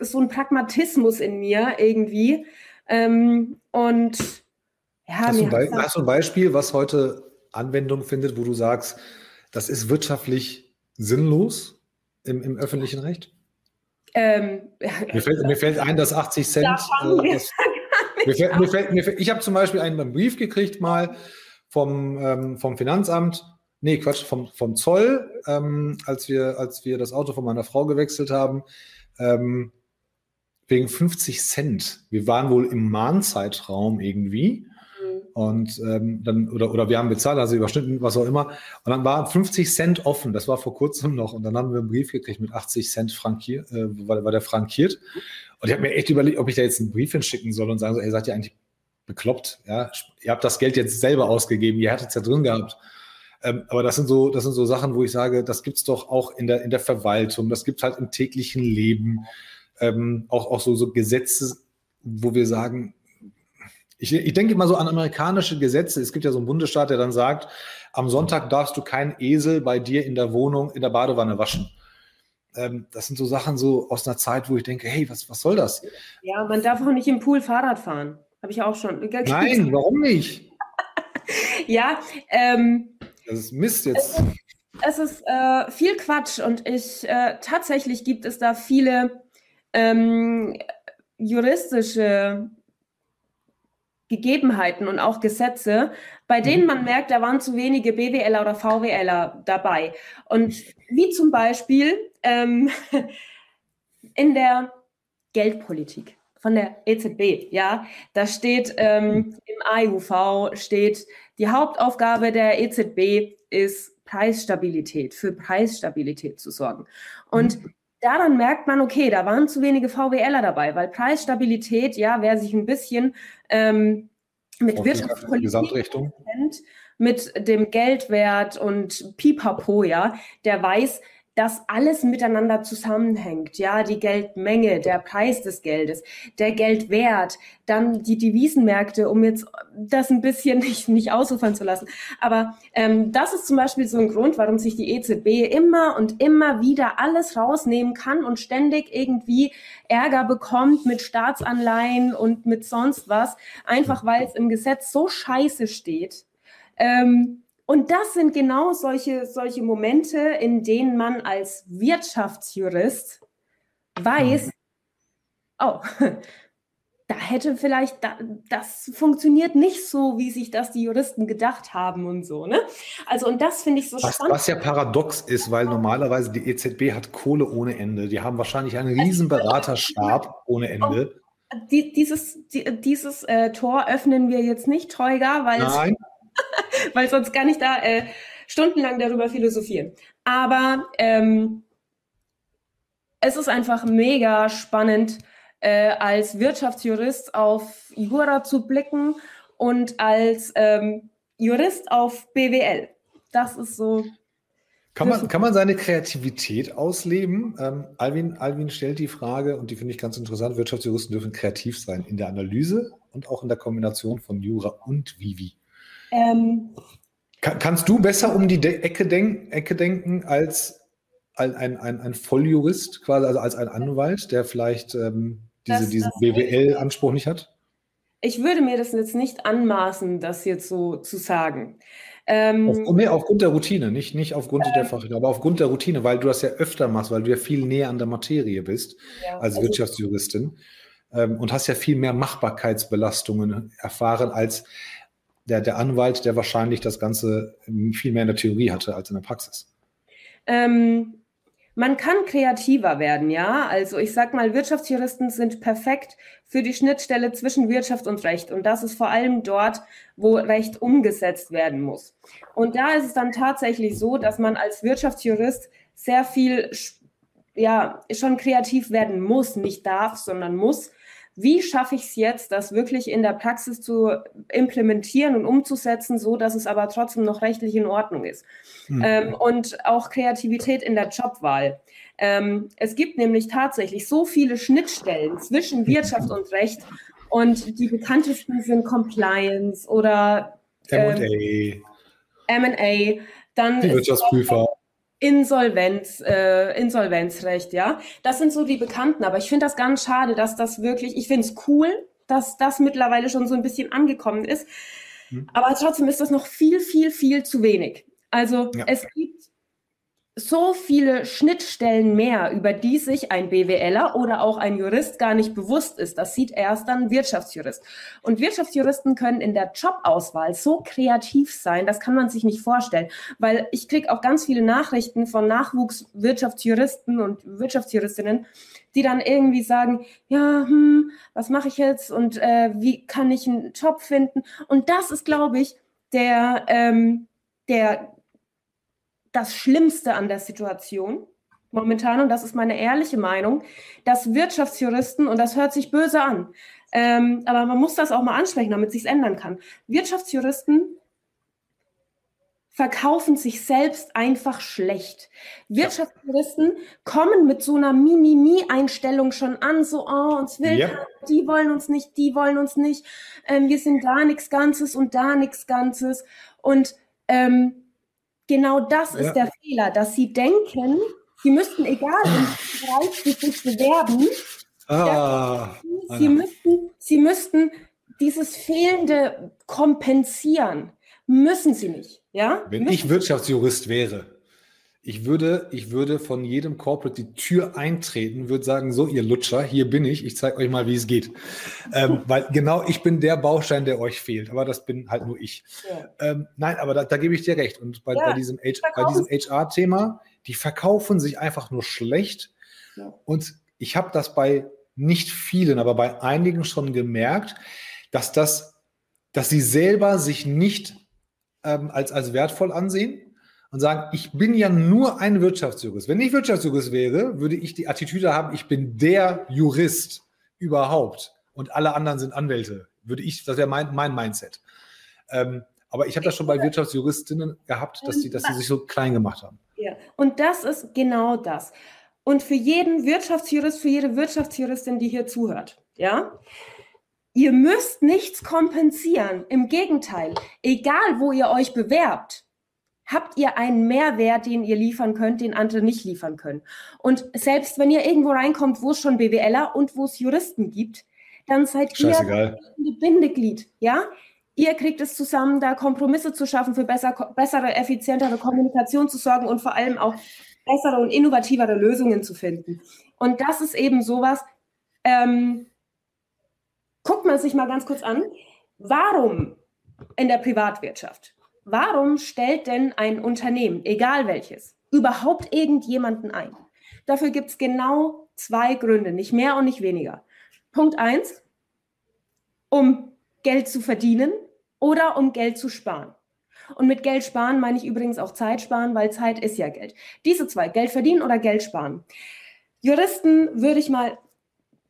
[SPEAKER 2] so ein Pragmatismus in mir irgendwie. Ähm, und ja,
[SPEAKER 3] hast, du ein, hast du ein Beispiel, was heute Anwendung findet, wo du sagst, das ist wirtschaftlich sinnlos im, im öffentlichen Recht? Ähm, mir, fällt, mir, fällt, ein, dass 80 Cent. Äh, das, mir fällt, mir fällt, mir fällt, ich habe zum Beispiel einen Brief gekriegt mal vom, ähm, vom Finanzamt, nee, Quatsch, vom, vom Zoll, ähm, als, wir, als wir das Auto von meiner Frau gewechselt haben ähm, wegen 50 Cent. Wir waren wohl im Mahnzeitraum irgendwie. Mhm. und ähm, dann, oder, oder wir haben bezahlt, also überschnitten, was auch immer. Und dann war 50 Cent offen, das war vor kurzem noch. Und dann haben wir einen Brief gekriegt mit 80 Cent frankiert, äh, war, war der frankiert. Und ich habe mir echt überlegt, ob ich da jetzt einen Brief hinschicken soll und sagen so, ey, seid ihr eigentlich bekloppt? Ja, ihr habt das Geld jetzt selber ausgegeben, ihr hattet es ja drin gehabt. Ähm, aber das sind so, das sind so Sachen, wo ich sage, das gibt's doch auch in der, in der Verwaltung, das gibt's halt im täglichen Leben, ähm, auch, auch so, so Gesetze, wo wir sagen, ich, ich denke immer so an amerikanische Gesetze. Es gibt ja so einen Bundesstaat, der dann sagt, am Sonntag darfst du keinen Esel bei dir in der Wohnung in der Badewanne waschen. Ähm, das sind so Sachen so aus einer Zeit, wo ich denke, hey, was, was soll das?
[SPEAKER 2] Ja, man darf auch nicht im Pool Fahrrad fahren. Habe ich auch schon.
[SPEAKER 3] Nein, warum nicht?
[SPEAKER 2] ja, ähm,
[SPEAKER 3] das ist Mist jetzt.
[SPEAKER 2] Es ist, es ist äh, viel Quatsch und ich äh, tatsächlich gibt es da viele ähm, juristische Gegebenheiten und auch Gesetze, bei denen mhm. man merkt, da waren zu wenige BWLer oder VWLer dabei. Und wie zum Beispiel ähm, in der Geldpolitik von der EZB, ja, da steht ähm, im AUV steht, die Hauptaufgabe der EZB ist Preisstabilität, für Preisstabilität zu sorgen. Und mhm. daran merkt man, okay, da waren zu wenige VWLer dabei, weil Preisstabilität, ja, wer sich ein bisschen ähm, mit Wirtschaftspolitik kennt, mit dem Geldwert und Pipapo, ja, der weiß, dass alles miteinander zusammenhängt. Ja, die Geldmenge, der Preis des Geldes, der Geldwert, dann die Devisenmärkte, um jetzt das ein bisschen nicht, nicht ausufern zu lassen. Aber ähm, das ist zum Beispiel so ein Grund, warum sich die EZB immer und immer wieder alles rausnehmen kann und ständig irgendwie Ärger bekommt mit Staatsanleihen und mit sonst was, einfach weil es im Gesetz so scheiße steht. Ähm, und das sind genau solche, solche Momente, in denen man als Wirtschaftsjurist weiß, mhm. oh, da hätte vielleicht, da, das funktioniert nicht so, wie sich das die Juristen gedacht haben und so. Ne? Also, und das finde ich so
[SPEAKER 3] was,
[SPEAKER 2] spannend.
[SPEAKER 3] Was ja paradox ist, weil normalerweise die EZB hat Kohle ohne Ende. Die haben wahrscheinlich einen riesen Beraterstab ohne Ende.
[SPEAKER 2] Die, dieses die, dieses äh, Tor öffnen wir jetzt nicht, Teuger, weil Nein. es weil sonst kann ich da äh, stundenlang darüber philosophieren. Aber ähm, es ist einfach mega spannend, äh, als Wirtschaftsjurist auf Jura zu blicken und als ähm, Jurist auf BWL. Das ist so.
[SPEAKER 3] Kann man, kann man seine Kreativität ausleben? Ähm, Alvin, Alvin stellt die Frage, und die finde ich ganz interessant, Wirtschaftsjuristen dürfen kreativ sein in der Analyse und auch in der Kombination von Jura und Vivi. Ähm, Kann, kannst du besser um die De Ecke, denk Ecke denken als ein, ein, ein, ein Volljurist, quasi, also als ein Anwalt, der vielleicht ähm, diese, das, diesen BWL-Anspruch nicht hat?
[SPEAKER 2] Ich würde mir das jetzt nicht anmaßen, das jetzt so zu sagen.
[SPEAKER 3] Ähm, Auf, nee, aufgrund der Routine, nicht, nicht aufgrund äh, der Fachrichtung, aber aufgrund der Routine, weil du das ja öfter machst, weil du ja viel näher an der Materie bist ja, als also, Wirtschaftsjuristin ähm, und hast ja viel mehr Machbarkeitsbelastungen erfahren als der, der Anwalt, der wahrscheinlich das Ganze viel mehr in der Theorie hatte als in der Praxis?
[SPEAKER 2] Ähm, man kann kreativer werden, ja. Also ich sag mal, Wirtschaftsjuristen sind perfekt für die Schnittstelle zwischen Wirtschaft und Recht. Und das ist vor allem dort, wo Recht umgesetzt werden muss. Und da ist es dann tatsächlich so, dass man als Wirtschaftsjurist sehr viel, ja, schon kreativ werden muss, nicht darf, sondern muss, wie schaffe ich es jetzt, das wirklich in der Praxis zu implementieren und umzusetzen, so dass es aber trotzdem noch rechtlich in Ordnung ist. Mhm. Ähm, und auch Kreativität in der Jobwahl. Ähm, es gibt nämlich tatsächlich so viele Schnittstellen zwischen Wirtschaft und Recht und die bekanntesten sind Compliance oder
[SPEAKER 3] M&A.
[SPEAKER 2] M&A. Dann
[SPEAKER 3] die Wirtschaftsprüfer.
[SPEAKER 2] Insolvenz, äh, Insolvenzrecht, ja. Das sind so die bekannten, aber ich finde das ganz schade, dass das wirklich, ich finde es cool, dass das mittlerweile schon so ein bisschen angekommen ist. Hm. Aber trotzdem ist das noch viel, viel, viel zu wenig. Also ja. es gibt so viele Schnittstellen mehr, über die sich ein BWLer oder auch ein Jurist gar nicht bewusst ist. Das sieht erst dann Wirtschaftsjurist. Und Wirtschaftsjuristen können in der Jobauswahl so kreativ sein, das kann man sich nicht vorstellen. Weil ich kriege auch ganz viele Nachrichten von Nachwuchswirtschaftsjuristen und Wirtschaftsjuristinnen, die dann irgendwie sagen, ja, hm, was mache ich jetzt und äh, wie kann ich einen Job finden? Und das ist, glaube ich, der, ähm, der das Schlimmste an der Situation momentan, und das ist meine ehrliche Meinung, dass Wirtschaftsjuristen, und das hört sich böse an, ähm, aber man muss das auch mal ansprechen, damit sich ändern kann. Wirtschaftsjuristen verkaufen sich selbst einfach schlecht. Wirtschaftsjuristen ja. kommen mit so einer Mimimi-Einstellung schon an, so, oh, uns will, ja. die wollen uns nicht, die wollen uns nicht, ähm, wir sind da nichts Ganzes und da nichts Ganzes. Und ähm, Genau das ist der Fehler, dass sie denken, sie müssten, egal im Bereich, sie sich bewerben, ah, sie, müssten, sie müssten dieses Fehlende kompensieren. Müssen sie nicht. Ja?
[SPEAKER 3] Wenn
[SPEAKER 2] müssen
[SPEAKER 3] ich Wirtschaftsjurist wäre, ich würde, ich würde von jedem Corporate die Tür eintreten, würde sagen, so ihr Lutscher, hier bin ich, ich zeige euch mal, wie es geht. Ähm, weil genau ich bin der Baustein, der euch fehlt, aber das bin halt nur ich. Ja. Ähm, nein, aber da, da, gebe ich dir recht. Und bei, ja, bei diesem, diesem HR-Thema, die verkaufen sich einfach nur schlecht. Ja. Und ich habe das bei nicht vielen, aber bei einigen schon gemerkt, dass das, dass sie selber sich nicht ähm, als, als wertvoll ansehen und sagen, ich bin ja nur ein Wirtschaftsjurist. Wenn ich Wirtschaftsjurist wäre, würde ich die Attitüde haben, ich bin der Jurist überhaupt und alle anderen sind Anwälte. Würde ich, das wäre mein, mein Mindset. Ähm, aber ich habe das schon bei Wirtschaftsjuristinnen gehabt, dass sie, dass sie sich so klein gemacht haben.
[SPEAKER 2] Ja, und das ist genau das. Und für jeden Wirtschaftsjurist, für jede Wirtschaftsjuristin, die hier zuhört, ja, ihr müsst nichts kompensieren. Im Gegenteil, egal wo ihr euch bewerbt, habt ihr einen Mehrwert, den ihr liefern könnt, den andere nicht liefern können. Und selbst wenn ihr irgendwo reinkommt, wo es schon BWLer und wo es Juristen gibt, dann seid Scheißegal. ihr ein Bindeglied, ja? Ihr kriegt es zusammen, da Kompromisse zu schaffen, für besser, bessere, effizientere Kommunikation zu sorgen und vor allem auch bessere und innovativere Lösungen zu finden. Und das ist eben sowas, ähm, guckt man sich mal ganz kurz an, warum in der Privatwirtschaft Warum stellt denn ein Unternehmen, egal welches, überhaupt irgendjemanden ein? Dafür gibt es genau zwei Gründe, nicht mehr und nicht weniger. Punkt eins, um Geld zu verdienen oder um Geld zu sparen. Und mit Geld sparen meine ich übrigens auch Zeit sparen, weil Zeit ist ja Geld. Diese zwei, Geld verdienen oder Geld sparen. Juristen würde ich mal,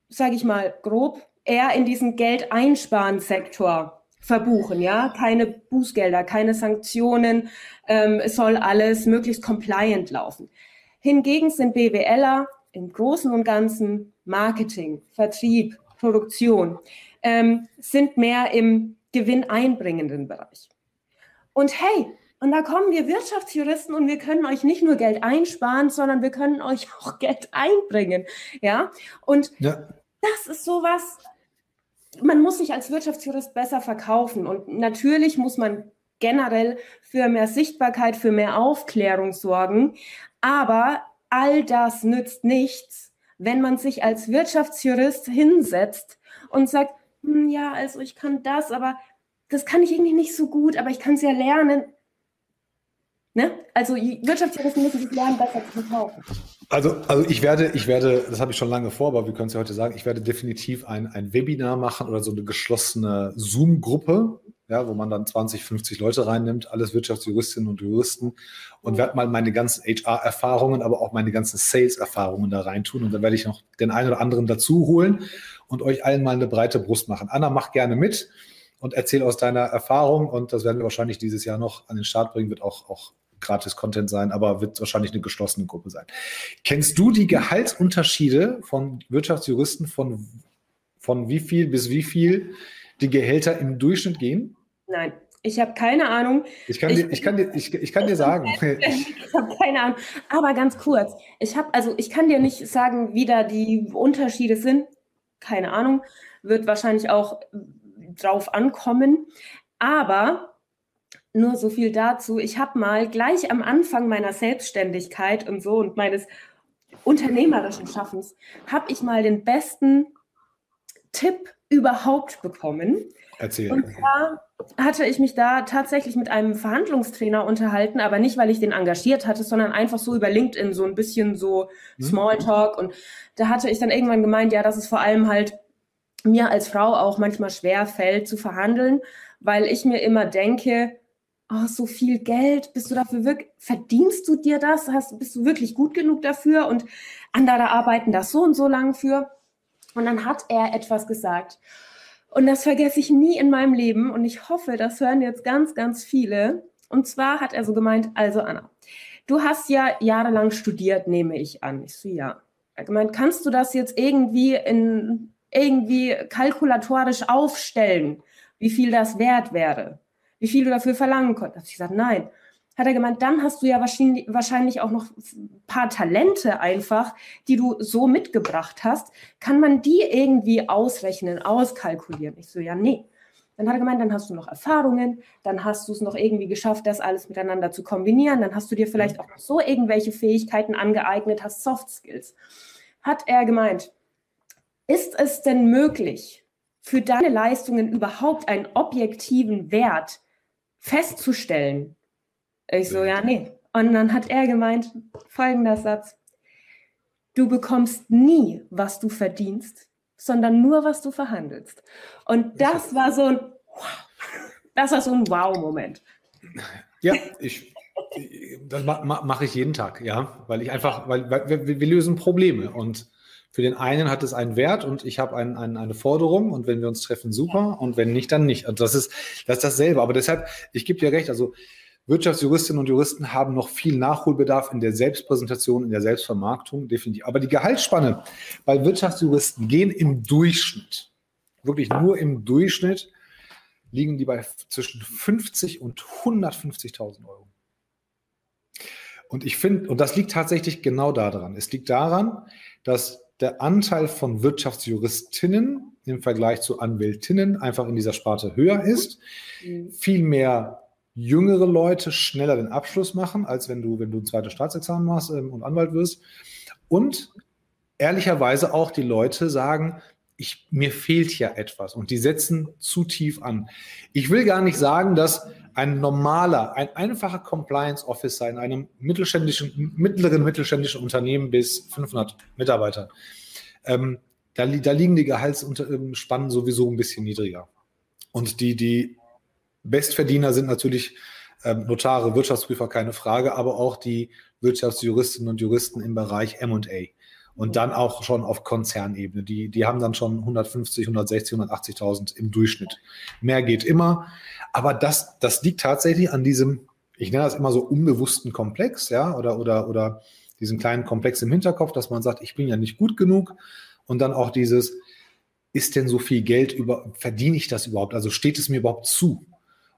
[SPEAKER 2] sage ich mal grob, eher in diesen Geld einsparen Sektor verbuchen, ja, keine Bußgelder, keine Sanktionen, ähm, es soll alles möglichst compliant laufen. Hingegen sind BWLer im Großen und Ganzen Marketing, Vertrieb, Produktion, ähm, sind mehr im gewinneinbringenden Bereich. Und hey, und da kommen wir Wirtschaftsjuristen und wir können euch nicht nur Geld einsparen, sondern wir können euch auch Geld einbringen. Ja, und ja. das ist sowas, man muss sich als Wirtschaftsjurist besser verkaufen und natürlich muss man generell für mehr Sichtbarkeit, für mehr Aufklärung sorgen. Aber all das nützt nichts, wenn man sich als Wirtschaftsjurist hinsetzt und sagt, hm, ja, also ich kann das, aber das kann ich irgendwie nicht so gut, aber ich kann es ja lernen. Ne? Also Wirtschaftsjuristen müssen sich lernen, besser zu verkaufen.
[SPEAKER 3] Also, also ich werde, ich werde, das habe ich schon lange vor, aber wir können es ja heute sagen, ich werde definitiv ein, ein Webinar machen oder so eine geschlossene Zoom-Gruppe, ja, wo man dann 20, 50 Leute reinnimmt, alles Wirtschaftsjuristinnen und Juristen und werde mal meine ganzen HR-Erfahrungen, aber auch meine ganzen Sales-Erfahrungen da reintun und dann werde ich noch den einen oder anderen dazu holen und euch allen mal eine breite Brust machen. Anna, mach gerne mit und erzähl aus deiner Erfahrung und das werden wir wahrscheinlich dieses Jahr noch an den Start bringen, wird auch, auch gratis Content sein, aber wird wahrscheinlich eine geschlossene Gruppe sein. Kennst du die Gehaltsunterschiede von Wirtschaftsjuristen von, von wie viel bis wie viel die Gehälter im Durchschnitt gehen?
[SPEAKER 2] Nein. Ich habe keine Ahnung.
[SPEAKER 3] Ich kann, ich, dir, ich kann, dir, ich, ich kann dir sagen.
[SPEAKER 2] Ich habe keine Ahnung. Aber ganz kurz. Ich habe, also ich kann dir nicht sagen, wie da die Unterschiede sind. Keine Ahnung. Wird wahrscheinlich auch drauf ankommen. Aber nur so viel dazu. Ich habe mal gleich am Anfang meiner Selbstständigkeit und so und meines unternehmerischen Schaffens, habe ich mal den besten Tipp überhaupt bekommen.
[SPEAKER 3] Erzähl.
[SPEAKER 2] Und zwar hatte ich mich da tatsächlich mit einem Verhandlungstrainer unterhalten, aber nicht, weil ich den engagiert hatte, sondern einfach so über LinkedIn, so ein bisschen so mhm. Smalltalk. Und da hatte ich dann irgendwann gemeint, ja, dass es vor allem halt mir als Frau auch manchmal schwer fällt zu verhandeln, weil ich mir immer denke, oh, so viel Geld, bist du dafür wirklich, verdienst du dir das? Hast, bist du wirklich gut genug dafür? Und andere arbeiten da so und so lang für. Und dann hat er etwas gesagt. Und das vergesse ich nie in meinem Leben. Und ich hoffe, das hören jetzt ganz, ganz viele. Und zwar hat er so gemeint, also Anna, du hast ja jahrelang studiert, nehme ich an. Ich so, ja. Er gemeint, kannst du das jetzt irgendwie in, irgendwie kalkulatorisch aufstellen, wie viel das wert wäre? Wie viel du dafür verlangen konntest? Ich gesagt, nein hat er gemeint, dann hast du ja wahrscheinlich, wahrscheinlich auch noch ein paar Talente einfach, die du so mitgebracht hast. Kann man die irgendwie ausrechnen, auskalkulieren? Ich so, ja, nee. Dann hat er gemeint, dann hast du noch Erfahrungen, dann hast du es noch irgendwie geschafft, das alles miteinander zu kombinieren, dann hast du dir vielleicht mhm. auch noch so irgendwelche Fähigkeiten angeeignet, hast Soft Skills. Hat er gemeint, ist es denn möglich, für deine Leistungen überhaupt einen objektiven Wert festzustellen? Ich so, ja, nee. Und dann hat er gemeint, folgender Satz. Du bekommst nie, was du verdienst, sondern nur, was du verhandelst. Und das war so ein, das war so ein Wow-Moment.
[SPEAKER 3] Ja, ich, das mache ich jeden Tag, ja, weil ich einfach, weil, weil wir, wir, lösen Probleme und für den einen hat es einen Wert und ich habe ein, ein, eine Forderung und wenn wir uns treffen, super und wenn nicht, dann nicht. Und das ist, das ist dasselbe. Aber deshalb, ich gebe dir recht, also Wirtschaftsjuristinnen und Juristen haben noch viel Nachholbedarf in der Selbstpräsentation, in der Selbstvermarktung, definitiv. Aber die Gehaltsspanne bei Wirtschaftsjuristen gehen im Durchschnitt, wirklich nur im Durchschnitt, liegen die bei zwischen 50 und 150.000 Euro. Und ich finde, und das liegt tatsächlich genau daran. Es liegt daran, dass der Anteil von Wirtschaftsjuristinnen im Vergleich zu Anwältinnen einfach in dieser Sparte höher ist. Mhm. Viel mehr jüngere Leute schneller den Abschluss machen, als wenn du, wenn du ein zweites Staatsexamen machst ähm, und Anwalt wirst. Und ehrlicherweise auch die Leute sagen, ich, mir fehlt ja etwas und die setzen zu tief an. Ich will gar nicht sagen, dass ein normaler, ein einfacher Compliance Officer in einem mittelständischen, mittleren mittelständischen Unternehmen bis 500 Mitarbeiter, ähm, da, da liegen die Gehaltsspannen sowieso ein bisschen niedriger. Und die, die Bestverdiener sind natürlich ähm, Notare, Wirtschaftsprüfer, keine Frage, aber auch die Wirtschaftsjuristinnen und Juristen im Bereich M&A. Und dann auch schon auf Konzernebene. Die, die haben dann schon 150, 160, 180.000 im Durchschnitt. Mehr geht immer. Aber das, das liegt tatsächlich an diesem, ich nenne das immer so unbewussten Komplex, ja, oder, oder, oder diesen kleinen Komplex im Hinterkopf, dass man sagt, ich bin ja nicht gut genug. Und dann auch dieses, ist denn so viel Geld über, verdiene ich das überhaupt? Also steht es mir überhaupt zu?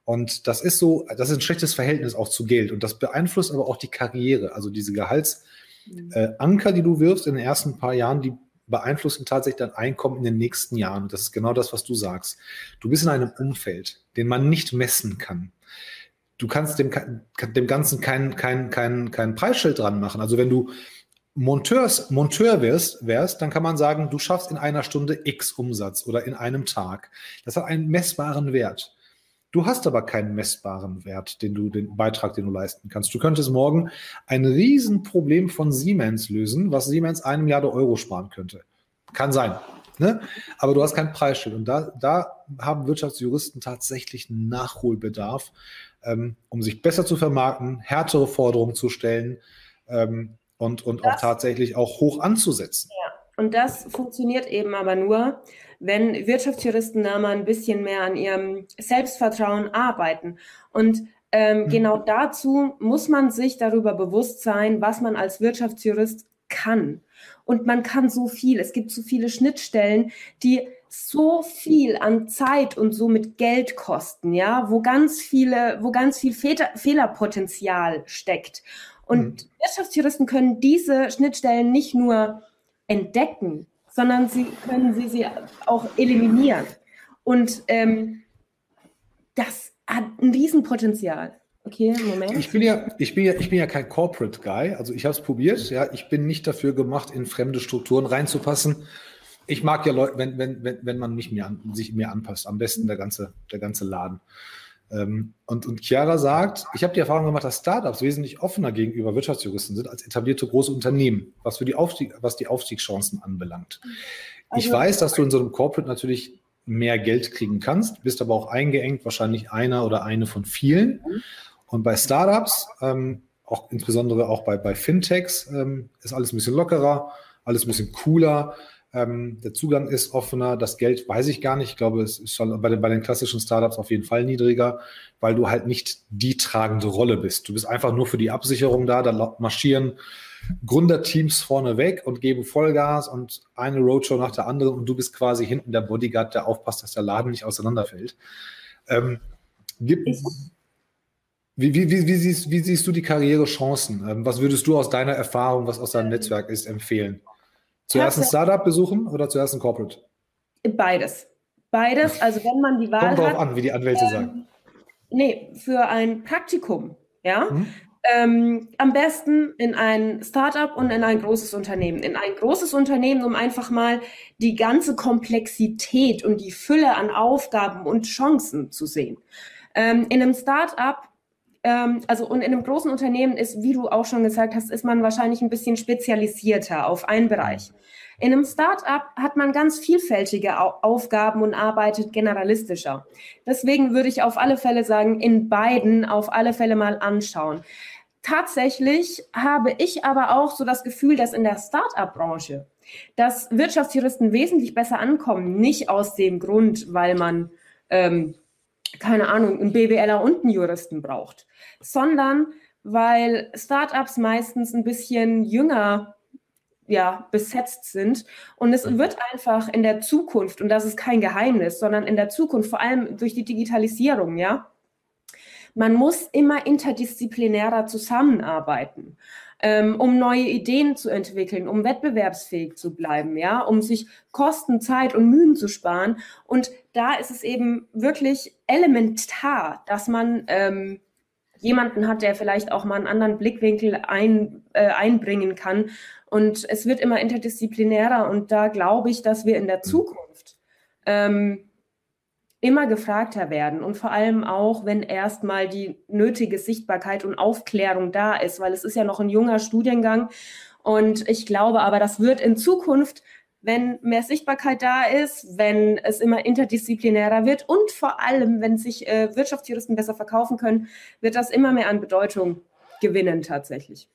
[SPEAKER 3] Und das ist so, das ist ein schlechtes Verhältnis auch zu Geld. Und das beeinflusst aber auch die Karriere. Also diese Gehaltsanker, mhm. äh, die du wirfst in den ersten paar Jahren, die beeinflussen tatsächlich dein Einkommen in den nächsten Jahren. Das ist genau das, was du sagst. Du bist in einem Umfeld, den man nicht messen kann. Du kannst dem, dem Ganzen kein, kein, kein, kein Preisschild dran machen. Also wenn du Monteurs, Monteur wärst, wärst, dann kann man sagen, du schaffst in einer Stunde X Umsatz oder in einem Tag. Das hat einen messbaren Wert. Du hast aber keinen messbaren Wert, den du, den Beitrag, den du leisten kannst. Du könntest morgen ein Riesenproblem von Siemens lösen, was Siemens eine Milliarde Euro sparen könnte. Kann sein. Ne? Aber du hast kein Preisschild. Und da, da haben Wirtschaftsjuristen tatsächlich Nachholbedarf, ähm, um sich besser zu vermarkten, härtere Forderungen zu stellen ähm, und, und auch tatsächlich auch hoch anzusetzen.
[SPEAKER 2] Ja. Und das funktioniert eben aber nur, wenn Wirtschaftsjuristen da mal ein bisschen mehr an ihrem Selbstvertrauen arbeiten. Und ähm, mhm. genau dazu muss man sich darüber bewusst sein, was man als Wirtschaftsjurist kann. Und man kann so viel. Es gibt so viele Schnittstellen, die so viel an Zeit und so mit Geld kosten, ja, wo ganz viele, wo ganz viel Fehlerpotenzial steckt. Und mhm. Wirtschaftsjuristen können diese Schnittstellen nicht nur entdecken, sondern sie können sie, sie auch eliminieren. Und ähm, das hat ein Riesenpotenzial. Okay, Moment.
[SPEAKER 3] Ich bin ja, ich bin ja, ich bin ja kein Corporate Guy. Also ich habe es probiert. Ja, ich bin nicht dafür gemacht, in fremde Strukturen reinzupassen. Ich mag ja Leute, wenn, wenn, wenn, wenn man mich mir an, sich mir anpasst. Am besten der ganze, der ganze Laden. Ähm, und, und Chiara sagt, ich habe die Erfahrung gemacht, dass Startups wesentlich offener gegenüber Wirtschaftsjuristen sind als etablierte große Unternehmen, was für die Aufstieg, was die Aufstiegschancen anbelangt. Also, ich weiß, dass du in so einem Corporate natürlich mehr Geld kriegen kannst, bist aber auch eingeengt, wahrscheinlich einer oder eine von vielen. Und bei Startups, ähm, auch insbesondere auch bei, bei Fintechs, ähm, ist alles ein bisschen lockerer, alles ein bisschen cooler. Ähm, der Zugang ist offener, das Geld weiß ich gar nicht. Ich glaube, es ist schon bei den, bei den klassischen Startups auf jeden Fall niedriger, weil du halt nicht die tragende Rolle bist. Du bist einfach nur für die Absicherung da, da marschieren Gründerteams vorne weg und geben Vollgas und eine Roadshow nach der anderen und du bist quasi hinten der Bodyguard, der aufpasst, dass der Laden nicht auseinanderfällt. Ähm, gibt, wie, wie, wie, siehst, wie siehst du die Karrierechancen? Ähm, was würdest du aus deiner Erfahrung, was aus deinem Netzwerk ist, empfehlen? Zuerst ein Startup besuchen oder zuerst ein Corporate?
[SPEAKER 2] Beides. Beides. Also wenn man die Wahl
[SPEAKER 3] Kommt drauf an, wie die Anwälte ähm, sagen.
[SPEAKER 2] Nee, für ein Praktikum, ja. Hm? Ähm, am besten in ein Startup und in ein großes Unternehmen. In ein großes Unternehmen, um einfach mal die ganze Komplexität und die Fülle an Aufgaben und Chancen zu sehen. Ähm, in einem Startup ähm, also und in einem großen Unternehmen ist, wie du auch schon gesagt hast, ist man wahrscheinlich ein bisschen spezialisierter auf einen Bereich. In einem Startup hat man ganz vielfältige Aufgaben und arbeitet generalistischer. Deswegen würde ich auf alle Fälle sagen, in beiden auf alle Fälle mal anschauen. Tatsächlich habe ich aber auch so das Gefühl, dass in der Startup-Branche, dass Wirtschaftsjuristen wesentlich besser ankommen, nicht aus dem Grund, weil man ähm, keine Ahnung, einen BWLer und einen Juristen braucht, sondern weil Startups meistens ein bisschen jünger ja, besetzt sind. Und es wird einfach in der Zukunft, und das ist kein Geheimnis, sondern in der Zukunft, vor allem durch die Digitalisierung, ja, man muss immer interdisziplinärer zusammenarbeiten ähm, um neue Ideen zu entwickeln, um wettbewerbsfähig zu bleiben, ja, um sich Kosten, Zeit und Mühen zu sparen. Und da ist es eben wirklich elementar, dass man ähm, jemanden hat, der vielleicht auch mal einen anderen Blickwinkel ein, äh, einbringen kann. Und es wird immer interdisziplinärer. Und da glaube ich, dass wir in der mhm. Zukunft ähm, immer gefragter werden und vor allem auch, wenn erstmal die nötige Sichtbarkeit und Aufklärung da ist, weil es ist ja noch ein junger Studiengang und ich glaube aber, das wird in Zukunft, wenn mehr Sichtbarkeit da ist, wenn es immer interdisziplinärer wird und vor allem, wenn sich äh, Wirtschaftsjuristen besser verkaufen können, wird das immer mehr an Bedeutung gewinnen tatsächlich.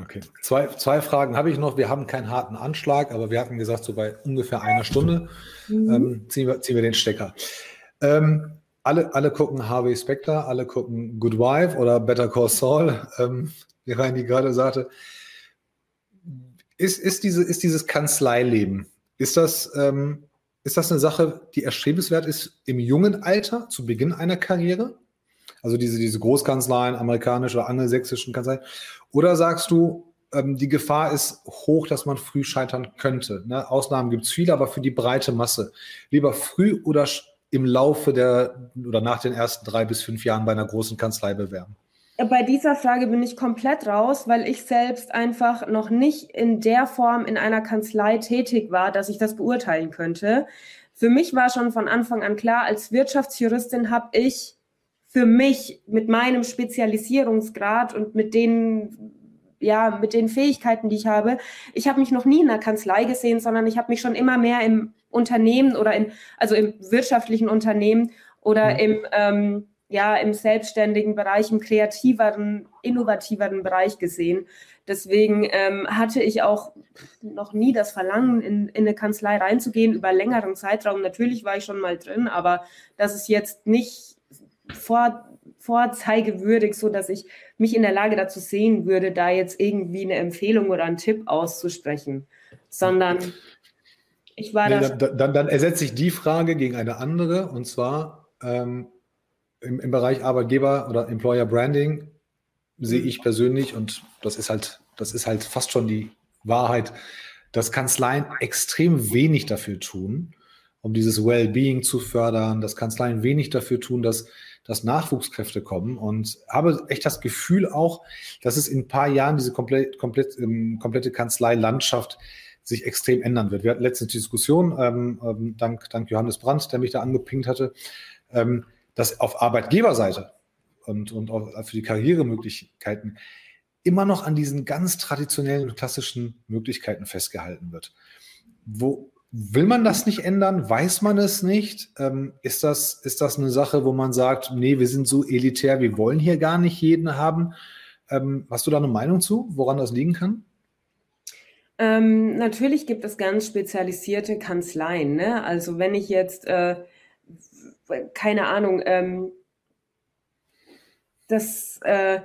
[SPEAKER 3] Okay, zwei, zwei Fragen habe ich noch. Wir haben keinen harten Anschlag, aber wir hatten gesagt, so bei ungefähr einer Stunde mhm. ähm, ziehen, wir, ziehen wir den Stecker. Ähm, alle, alle gucken Harvey Specter, alle gucken Good Wife oder Better Call Saul, ähm, wie Reini gerade sagte. Ist, ist, diese, ist dieses Kanzleileben, ist das, ähm, ist das eine Sache, die erstrebenswert ist im jungen Alter, zu Beginn einer Karriere? Also diese, diese Großkanzleien, amerikanische oder angelsächsischen Kanzleien. Oder sagst du, ähm, die Gefahr ist hoch, dass man früh scheitern könnte? Ne? Ausnahmen gibt es viele, aber für die breite Masse. Lieber früh oder im Laufe der oder nach den ersten drei bis fünf Jahren bei einer großen Kanzlei bewerben?
[SPEAKER 2] Bei dieser Frage bin ich komplett raus, weil ich selbst einfach noch nicht in der Form in einer Kanzlei tätig war, dass ich das beurteilen könnte. Für mich war schon von Anfang an klar, als Wirtschaftsjuristin habe ich für mich mit meinem Spezialisierungsgrad und mit den ja, mit den Fähigkeiten, die ich habe. Ich habe mich noch nie in einer Kanzlei gesehen, sondern ich habe mich schon immer mehr im Unternehmen oder im, also im wirtschaftlichen Unternehmen oder mhm. im, ähm, ja, im selbstständigen Bereich, im kreativeren, innovativeren Bereich gesehen. Deswegen ähm, hatte ich auch noch nie das Verlangen, in, in eine Kanzlei reinzugehen über längeren Zeitraum. Natürlich war ich schon mal drin, aber das ist jetzt nicht vor, vorzeigewürdig, so dass ich mich in der Lage dazu sehen würde, da jetzt irgendwie eine Empfehlung oder einen Tipp auszusprechen, sondern ich war
[SPEAKER 3] nee, dann, dann, dann, ersetze ich die Frage gegen eine andere und zwar ähm, im, im, Bereich Arbeitgeber oder Employer Branding sehe ich persönlich und das ist halt, das ist halt fast schon die Wahrheit, dass Kanzleien extrem wenig dafür tun, um dieses Wellbeing zu fördern, dass Kanzleien wenig dafür tun, dass, dass Nachwuchskräfte kommen. Und habe echt das Gefühl auch, dass es in ein paar Jahren diese komplett, komplett, ähm, komplette Kanzleilandschaft sich extrem ändern wird. Wir hatten letztens die Diskussion, ähm, ähm, dank, dank Johannes Brandt, der mich da angepinkt hatte, ähm, dass auf Arbeitgeberseite und, und auch für die Karrieremöglichkeiten immer noch an diesen ganz traditionellen und klassischen Möglichkeiten festgehalten wird. Wo, Will man das nicht ändern? Weiß man es nicht? Ähm, ist, das, ist das eine Sache, wo man sagt, nee, wir sind so elitär, wir wollen hier gar nicht jeden haben? Ähm, hast du da eine Meinung zu, woran das liegen kann?
[SPEAKER 2] Ähm, natürlich gibt es ganz spezialisierte Kanzleien. Ne? Also wenn ich jetzt, äh, keine Ahnung, ähm, das äh,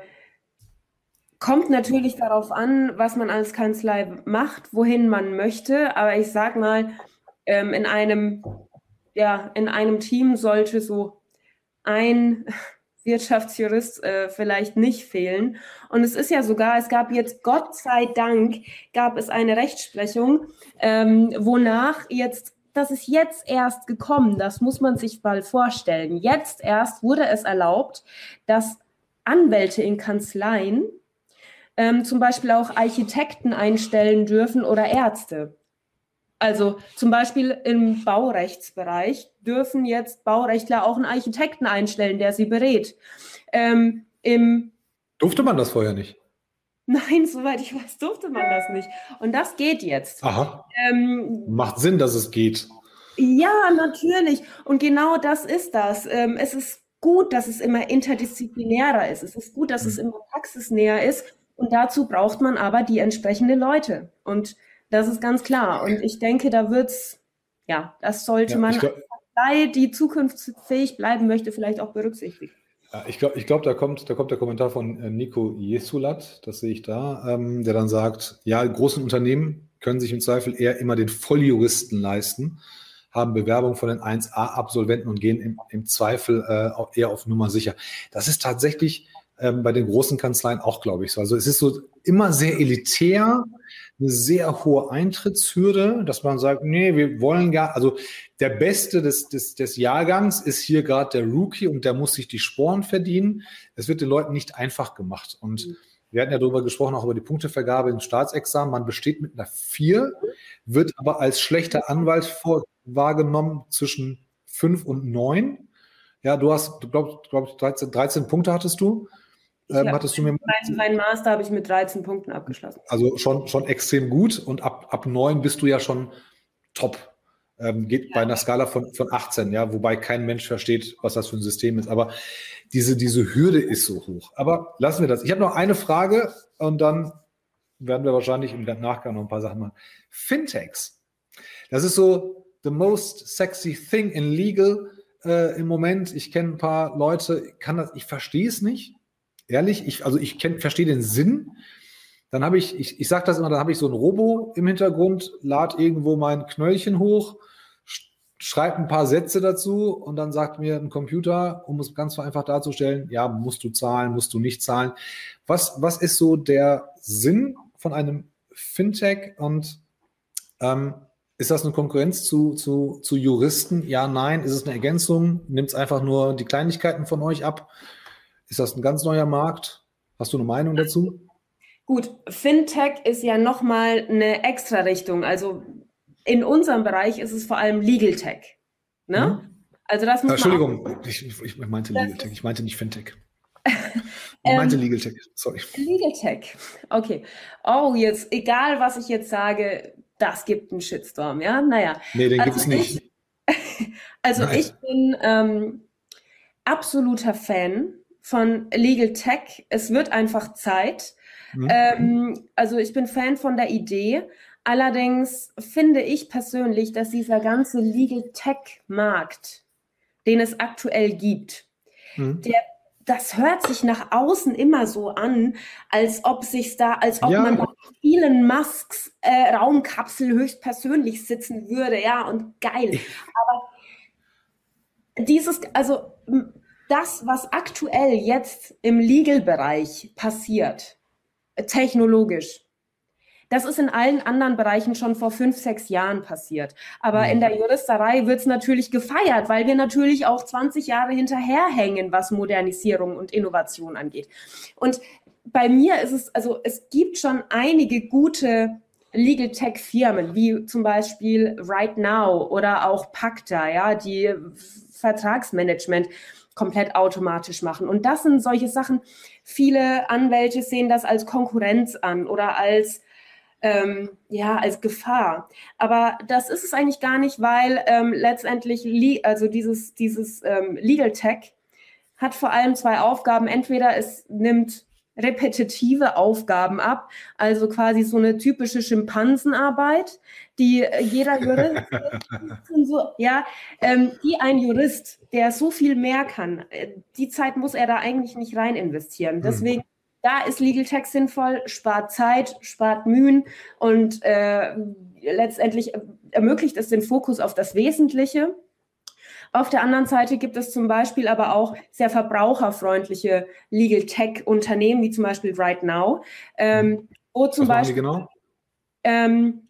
[SPEAKER 2] kommt natürlich darauf an, was man als Kanzlei macht, wohin man möchte. Aber ich sag mal, ähm, in einem, ja, in einem Team sollte so ein Wirtschaftsjurist äh, vielleicht nicht fehlen. Und es ist ja sogar, es gab jetzt, Gott sei Dank, gab es eine Rechtsprechung, ähm, wonach jetzt, das ist jetzt erst gekommen, das muss man sich mal vorstellen. Jetzt erst wurde es erlaubt, dass Anwälte in Kanzleien ähm, zum Beispiel auch Architekten einstellen dürfen oder Ärzte. Also zum Beispiel im Baurechtsbereich dürfen jetzt Baurechtler auch einen Architekten einstellen, der sie berät. Ähm,
[SPEAKER 3] Durfte man das vorher nicht?
[SPEAKER 2] Nein, soweit ich weiß, durfte man das nicht. Und das geht jetzt.
[SPEAKER 3] Aha. Ähm, Macht Sinn, dass es geht.
[SPEAKER 2] Ja, natürlich. Und genau das ist das. Ähm, es ist gut, dass es immer interdisziplinärer ist. Es ist gut, dass hm. es immer praxisnäher ist. Und dazu braucht man aber die entsprechenden Leute. Und das ist ganz klar. Und ich denke, da wird's, ja, das sollte ja, man, glaub, die zukunftsfähig bleiben möchte, vielleicht auch berücksichtigen.
[SPEAKER 3] Ich glaube, ich glaub, da, kommt, da kommt der Kommentar von äh, Nico Jesulat, das sehe ich da, ähm, der dann sagt, ja, großen Unternehmen können sich im Zweifel eher immer den Volljuristen leisten, haben Bewerbung von den 1a-Absolventen und gehen im, im Zweifel äh, eher auf Nummer sicher. Das ist tatsächlich ähm, bei den großen Kanzleien auch, glaube ich, so. Also es ist so immer sehr elitär, eine sehr hohe Eintrittshürde, dass man sagt, nee, wir wollen gar, also der Beste des, des, des Jahrgangs ist hier gerade der Rookie und der muss sich die Sporen verdienen. Es wird den Leuten nicht einfach gemacht. Und mhm. wir hatten ja darüber gesprochen, auch über die Punktevergabe im Staatsexamen. Man besteht mit einer 4, wird aber als schlechter Anwalt vor, wahrgenommen zwischen 5 und 9. Ja, du hast, du glaubst, glaub, 13, 13 Punkte hattest du.
[SPEAKER 2] Ähm, hattest du mir mein, mein Master habe ich mit 13 Punkten abgeschlossen.
[SPEAKER 3] Also schon, schon extrem gut und ab, ab 9 bist du ja schon top. Ähm, geht ja. bei einer Skala von, von 18, ja, wobei kein Mensch versteht, was das für ein System ist. Aber diese, diese Hürde ist so hoch. Aber lassen wir das. Ich habe noch eine Frage und dann werden wir wahrscheinlich im Nachgang noch ein paar Sachen machen. Fintechs. Das ist so the most sexy thing in legal äh, im Moment. Ich kenne ein paar Leute, kann das, ich verstehe es nicht ehrlich, ich, also ich verstehe den Sinn. Dann habe ich, ich, ich sage das immer, dann habe ich so ein Robo im Hintergrund, lad irgendwo mein Knöllchen hoch, schreibe ein paar Sätze dazu und dann sagt mir ein Computer, um es ganz einfach darzustellen, ja, musst du zahlen, musst du nicht zahlen. Was, was ist so der Sinn von einem Fintech und ähm, ist das eine Konkurrenz zu, zu, zu Juristen? Ja, nein. Ist es eine Ergänzung? Nimmt es einfach nur die Kleinigkeiten von euch ab? Ist das ein ganz neuer Markt? Hast du eine Meinung dazu?
[SPEAKER 2] Gut, Fintech ist ja nochmal eine extra Richtung. Also in unserem Bereich ist es vor allem Legal Tech. Ne?
[SPEAKER 3] Mhm. Also das muss Entschuldigung, ich, ich, meinte Legal Tech, ich meinte nicht Fintech. Ich meinte ähm, Legal Tech, sorry.
[SPEAKER 2] Legal Tech, okay. Oh, jetzt, egal was ich jetzt sage, das gibt einen Shitstorm, ja? Naja.
[SPEAKER 3] Nee, den also gibt es nicht.
[SPEAKER 2] also Nein. ich bin ähm, absoluter Fan von Legal Tech. Es wird einfach Zeit. Mhm. Ähm, also ich bin Fan von der Idee. Allerdings finde ich persönlich, dass dieser ganze Legal Tech-Markt, den es aktuell gibt, mhm. der das hört sich nach außen immer so an, als ob sich da, als ob ja. man bei vielen Musks äh, Raumkapsel höchstpersönlich sitzen würde, ja, und geil. Aber dieses, also das, was aktuell jetzt im Legal-Bereich passiert, technologisch, Das ist in allen anderen Bereichen schon vor fünf, sechs Jahren passiert. Aber in der Juristerei wird es natürlich gefeiert, weil wir natürlich auch 20 Jahre hinterherhängen, was Modernisierung und Innovation angeht. Und bei mir ist es, also es gibt schon einige gute Legal Tech Firmen, wie zum Beispiel Right Now oder auch Pacta, ja, die Vertragsmanagement komplett automatisch machen. Und das sind solche Sachen. Viele Anwälte sehen das als Konkurrenz an oder als ähm, ja als Gefahr. Aber das ist es eigentlich gar nicht, weil ähm, letztendlich also dieses dieses ähm, Legal Tech hat vor allem zwei Aufgaben. Entweder es nimmt repetitive Aufgaben ab, also quasi so eine typische Schimpansenarbeit, die jeder Jurist, so, ja, ähm, die ein Jurist, der so viel mehr kann, äh, die Zeit muss er da eigentlich nicht rein investieren. Mhm. Deswegen mhm. Da ist Legal Tech sinnvoll, spart Zeit, spart Mühen und äh, letztendlich ermöglicht es den Fokus auf das Wesentliche. Auf der anderen Seite gibt es zum Beispiel aber auch sehr verbraucherfreundliche Legal Tech Unternehmen, wie zum Beispiel Right Now, ähm, wo zum Was Beispiel, genau? ähm,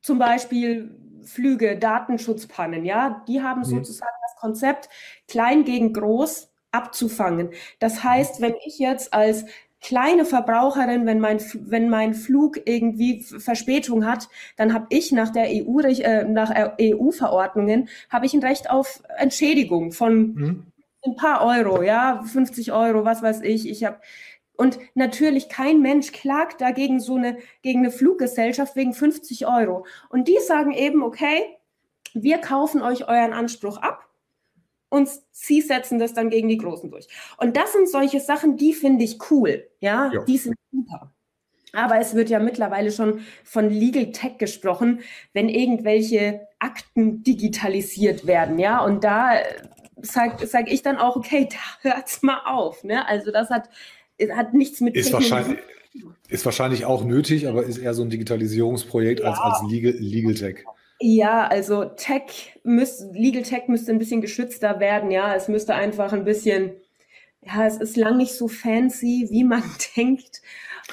[SPEAKER 2] zum Beispiel Flüge, Datenschutzpannen, ja, die haben mhm. sozusagen das Konzept klein gegen groß abzufangen. Das heißt, wenn ich jetzt als kleine Verbraucherin, wenn mein, wenn mein Flug irgendwie Verspätung hat, dann habe ich nach der EU, äh, nach EU-Verordnungen, habe ich ein Recht auf Entschädigung von mhm. ein paar Euro, ja, 50 Euro, was weiß ich. Ich habe und natürlich kein Mensch klagt dagegen so eine gegen eine Fluggesellschaft wegen 50 Euro. Und die sagen eben, okay, wir kaufen euch euren Anspruch ab und sie setzen das dann gegen die Großen durch. Und das sind solche Sachen, die finde ich cool. Ja, ja, die sind super. Aber es wird ja mittlerweile schon von Legal Tech gesprochen, wenn irgendwelche Akten digitalisiert werden. Ja, und da sage sag ich dann auch, okay, da hört's mal auf. Ne? Also das hat, hat nichts mit
[SPEAKER 3] ist wahrscheinlich Ist wahrscheinlich auch nötig, aber ist eher so ein Digitalisierungsprojekt ja. als, als Legal, Legal Tech.
[SPEAKER 2] Ja, also Tech müsste, Legal Tech müsste ein bisschen geschützter werden, ja. Es müsste einfach ein bisschen, ja, es ist lang nicht so fancy, wie man denkt.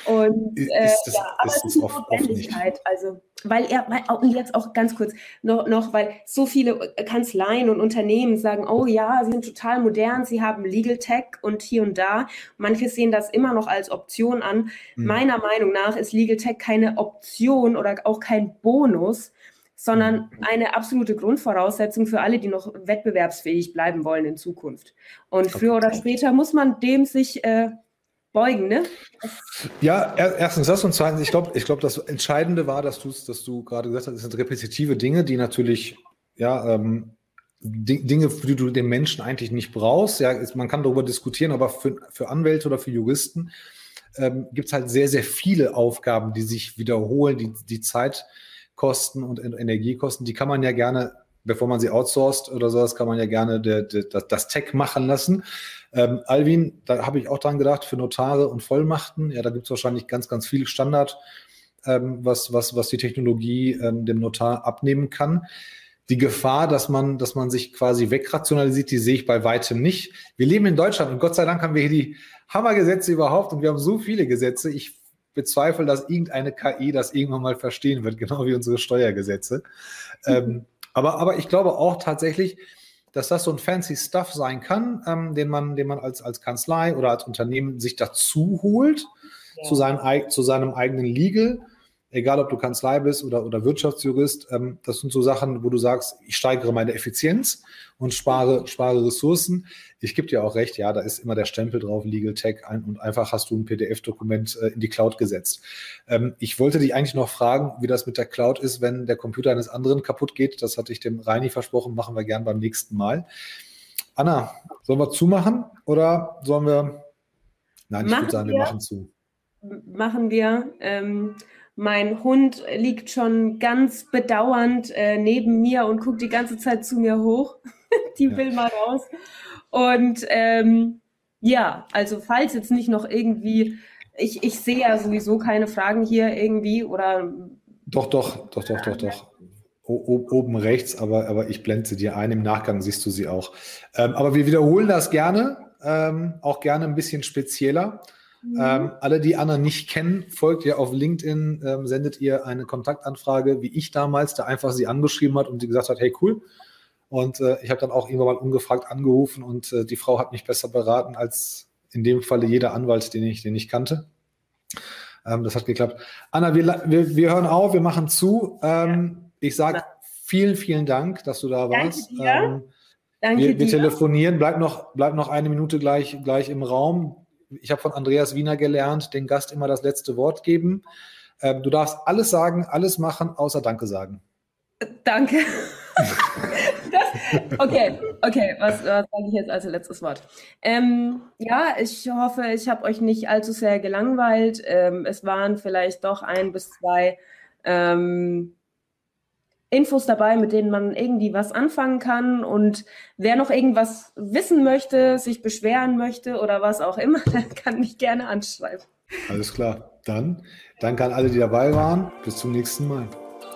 [SPEAKER 2] Und äh, das, ja, aber es ist eine Notwendigkeit. Also, weil er, weil, und jetzt auch ganz kurz noch, noch, weil so viele Kanzleien und Unternehmen sagen, oh ja, sie sind total modern, sie haben Legal Tech und hier und da. Manche sehen das immer noch als Option an. Hm. Meiner Meinung nach ist Legal Tech keine Option oder auch kein Bonus, sondern mhm. eine absolute Grundvoraussetzung für alle, die noch wettbewerbsfähig bleiben wollen in Zukunft. Und früher oder später muss man dem sich äh, beugen, ne?
[SPEAKER 3] Ja, erstens das und zweitens, ich glaube, ich glaube, das Entscheidende war, dass du dass du gerade gesagt hast, es sind repetitive Dinge, die natürlich, ja, ähm, Dinge, für die du den Menschen eigentlich nicht brauchst. Ja, man kann darüber diskutieren, aber für, für Anwälte oder für Juristen ähm, gibt es halt sehr, sehr viele Aufgaben, die sich wiederholen, die, die Zeit Kosten und Energiekosten, die kann man ja gerne, bevor man sie outsourced oder sowas, kann man ja gerne der, der, das Tech machen lassen. Ähm, Alvin, da habe ich auch dran gedacht, für Notare und Vollmachten, ja, da gibt es wahrscheinlich ganz, ganz viel Standard, ähm, was, was, was die Technologie ähm, dem Notar abnehmen kann. Die Gefahr, dass man, dass man sich quasi wegrationalisiert, die sehe ich bei weitem nicht. Wir leben in Deutschland und Gott sei Dank haben wir hier die Hammergesetze überhaupt und wir haben so viele Gesetze. Ich bezweifle, dass irgendeine KI das irgendwann mal verstehen wird, genau wie unsere Steuergesetze. Mhm. Ähm, aber, aber ich glaube auch tatsächlich, dass das so ein fancy Stuff sein kann, ähm, den man, den man als, als Kanzlei oder als Unternehmen sich dazu holt ja. zu, seinen, zu seinem eigenen Legal egal ob du Kanzlei bist oder, oder Wirtschaftsjurist, ähm, das sind so Sachen, wo du sagst, ich steigere meine Effizienz und spare, spare Ressourcen. Ich gebe dir auch recht, ja, da ist immer der Stempel drauf, Legal Tech, ein, und einfach hast du ein PDF-Dokument äh, in die Cloud gesetzt. Ähm, ich wollte dich eigentlich noch fragen, wie das mit der Cloud ist, wenn der Computer eines anderen kaputt geht. Das hatte ich dem Reini versprochen, machen wir gern beim nächsten Mal. Anna, sollen wir zumachen oder sollen wir? Nein, ich würde sagen, wir, wir machen zu.
[SPEAKER 2] Machen wir. Ähm, mein Hund liegt schon ganz bedauernd äh, neben mir und guckt die ganze Zeit zu mir hoch. die ja. will mal raus. Und ähm, ja, also falls jetzt nicht noch irgendwie, ich, ich sehe ja sowieso keine Fragen hier irgendwie oder.
[SPEAKER 3] Doch, doch, doch, doch, doch, doch. O oben rechts, aber, aber ich blende sie dir ein. Im Nachgang siehst du sie auch. Ähm, aber wir wiederholen das gerne, ähm, auch gerne ein bisschen spezieller. Mhm. Ähm, alle, die Anna nicht kennen, folgt ihr auf LinkedIn, ähm, sendet ihr eine Kontaktanfrage, wie ich damals, der einfach sie angeschrieben hat und sie gesagt hat, hey cool. Und äh, ich habe dann auch irgendwann mal ungefragt angerufen und äh, die Frau hat mich besser beraten als in dem Falle jeder Anwalt, den ich, den ich kannte. Ähm, das hat geklappt. Anna, wir, wir, wir hören auf, wir machen zu. Ähm, ich sage vielen, vielen Dank, dass du da warst. Danke dir. Ähm, Danke wir, wir telefonieren. Bleib noch, bleib noch eine Minute gleich, gleich im Raum. Ich habe von Andreas Wiener gelernt, den Gast immer das letzte Wort geben. Ähm, du darfst alles sagen, alles machen, außer Danke sagen.
[SPEAKER 2] Danke. das, okay, okay, was, was sage ich jetzt als letztes Wort? Ähm, ja, ich hoffe, ich habe euch nicht allzu sehr gelangweilt. Ähm, es waren vielleicht doch ein bis zwei ähm, Infos dabei, mit denen man irgendwie was anfangen kann. Und wer noch irgendwas wissen möchte, sich beschweren möchte oder was auch immer, der kann mich gerne anschreiben.
[SPEAKER 3] Alles klar. Dann danke an alle, die dabei waren. Bis zum nächsten Mal.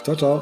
[SPEAKER 3] Ciao, ciao.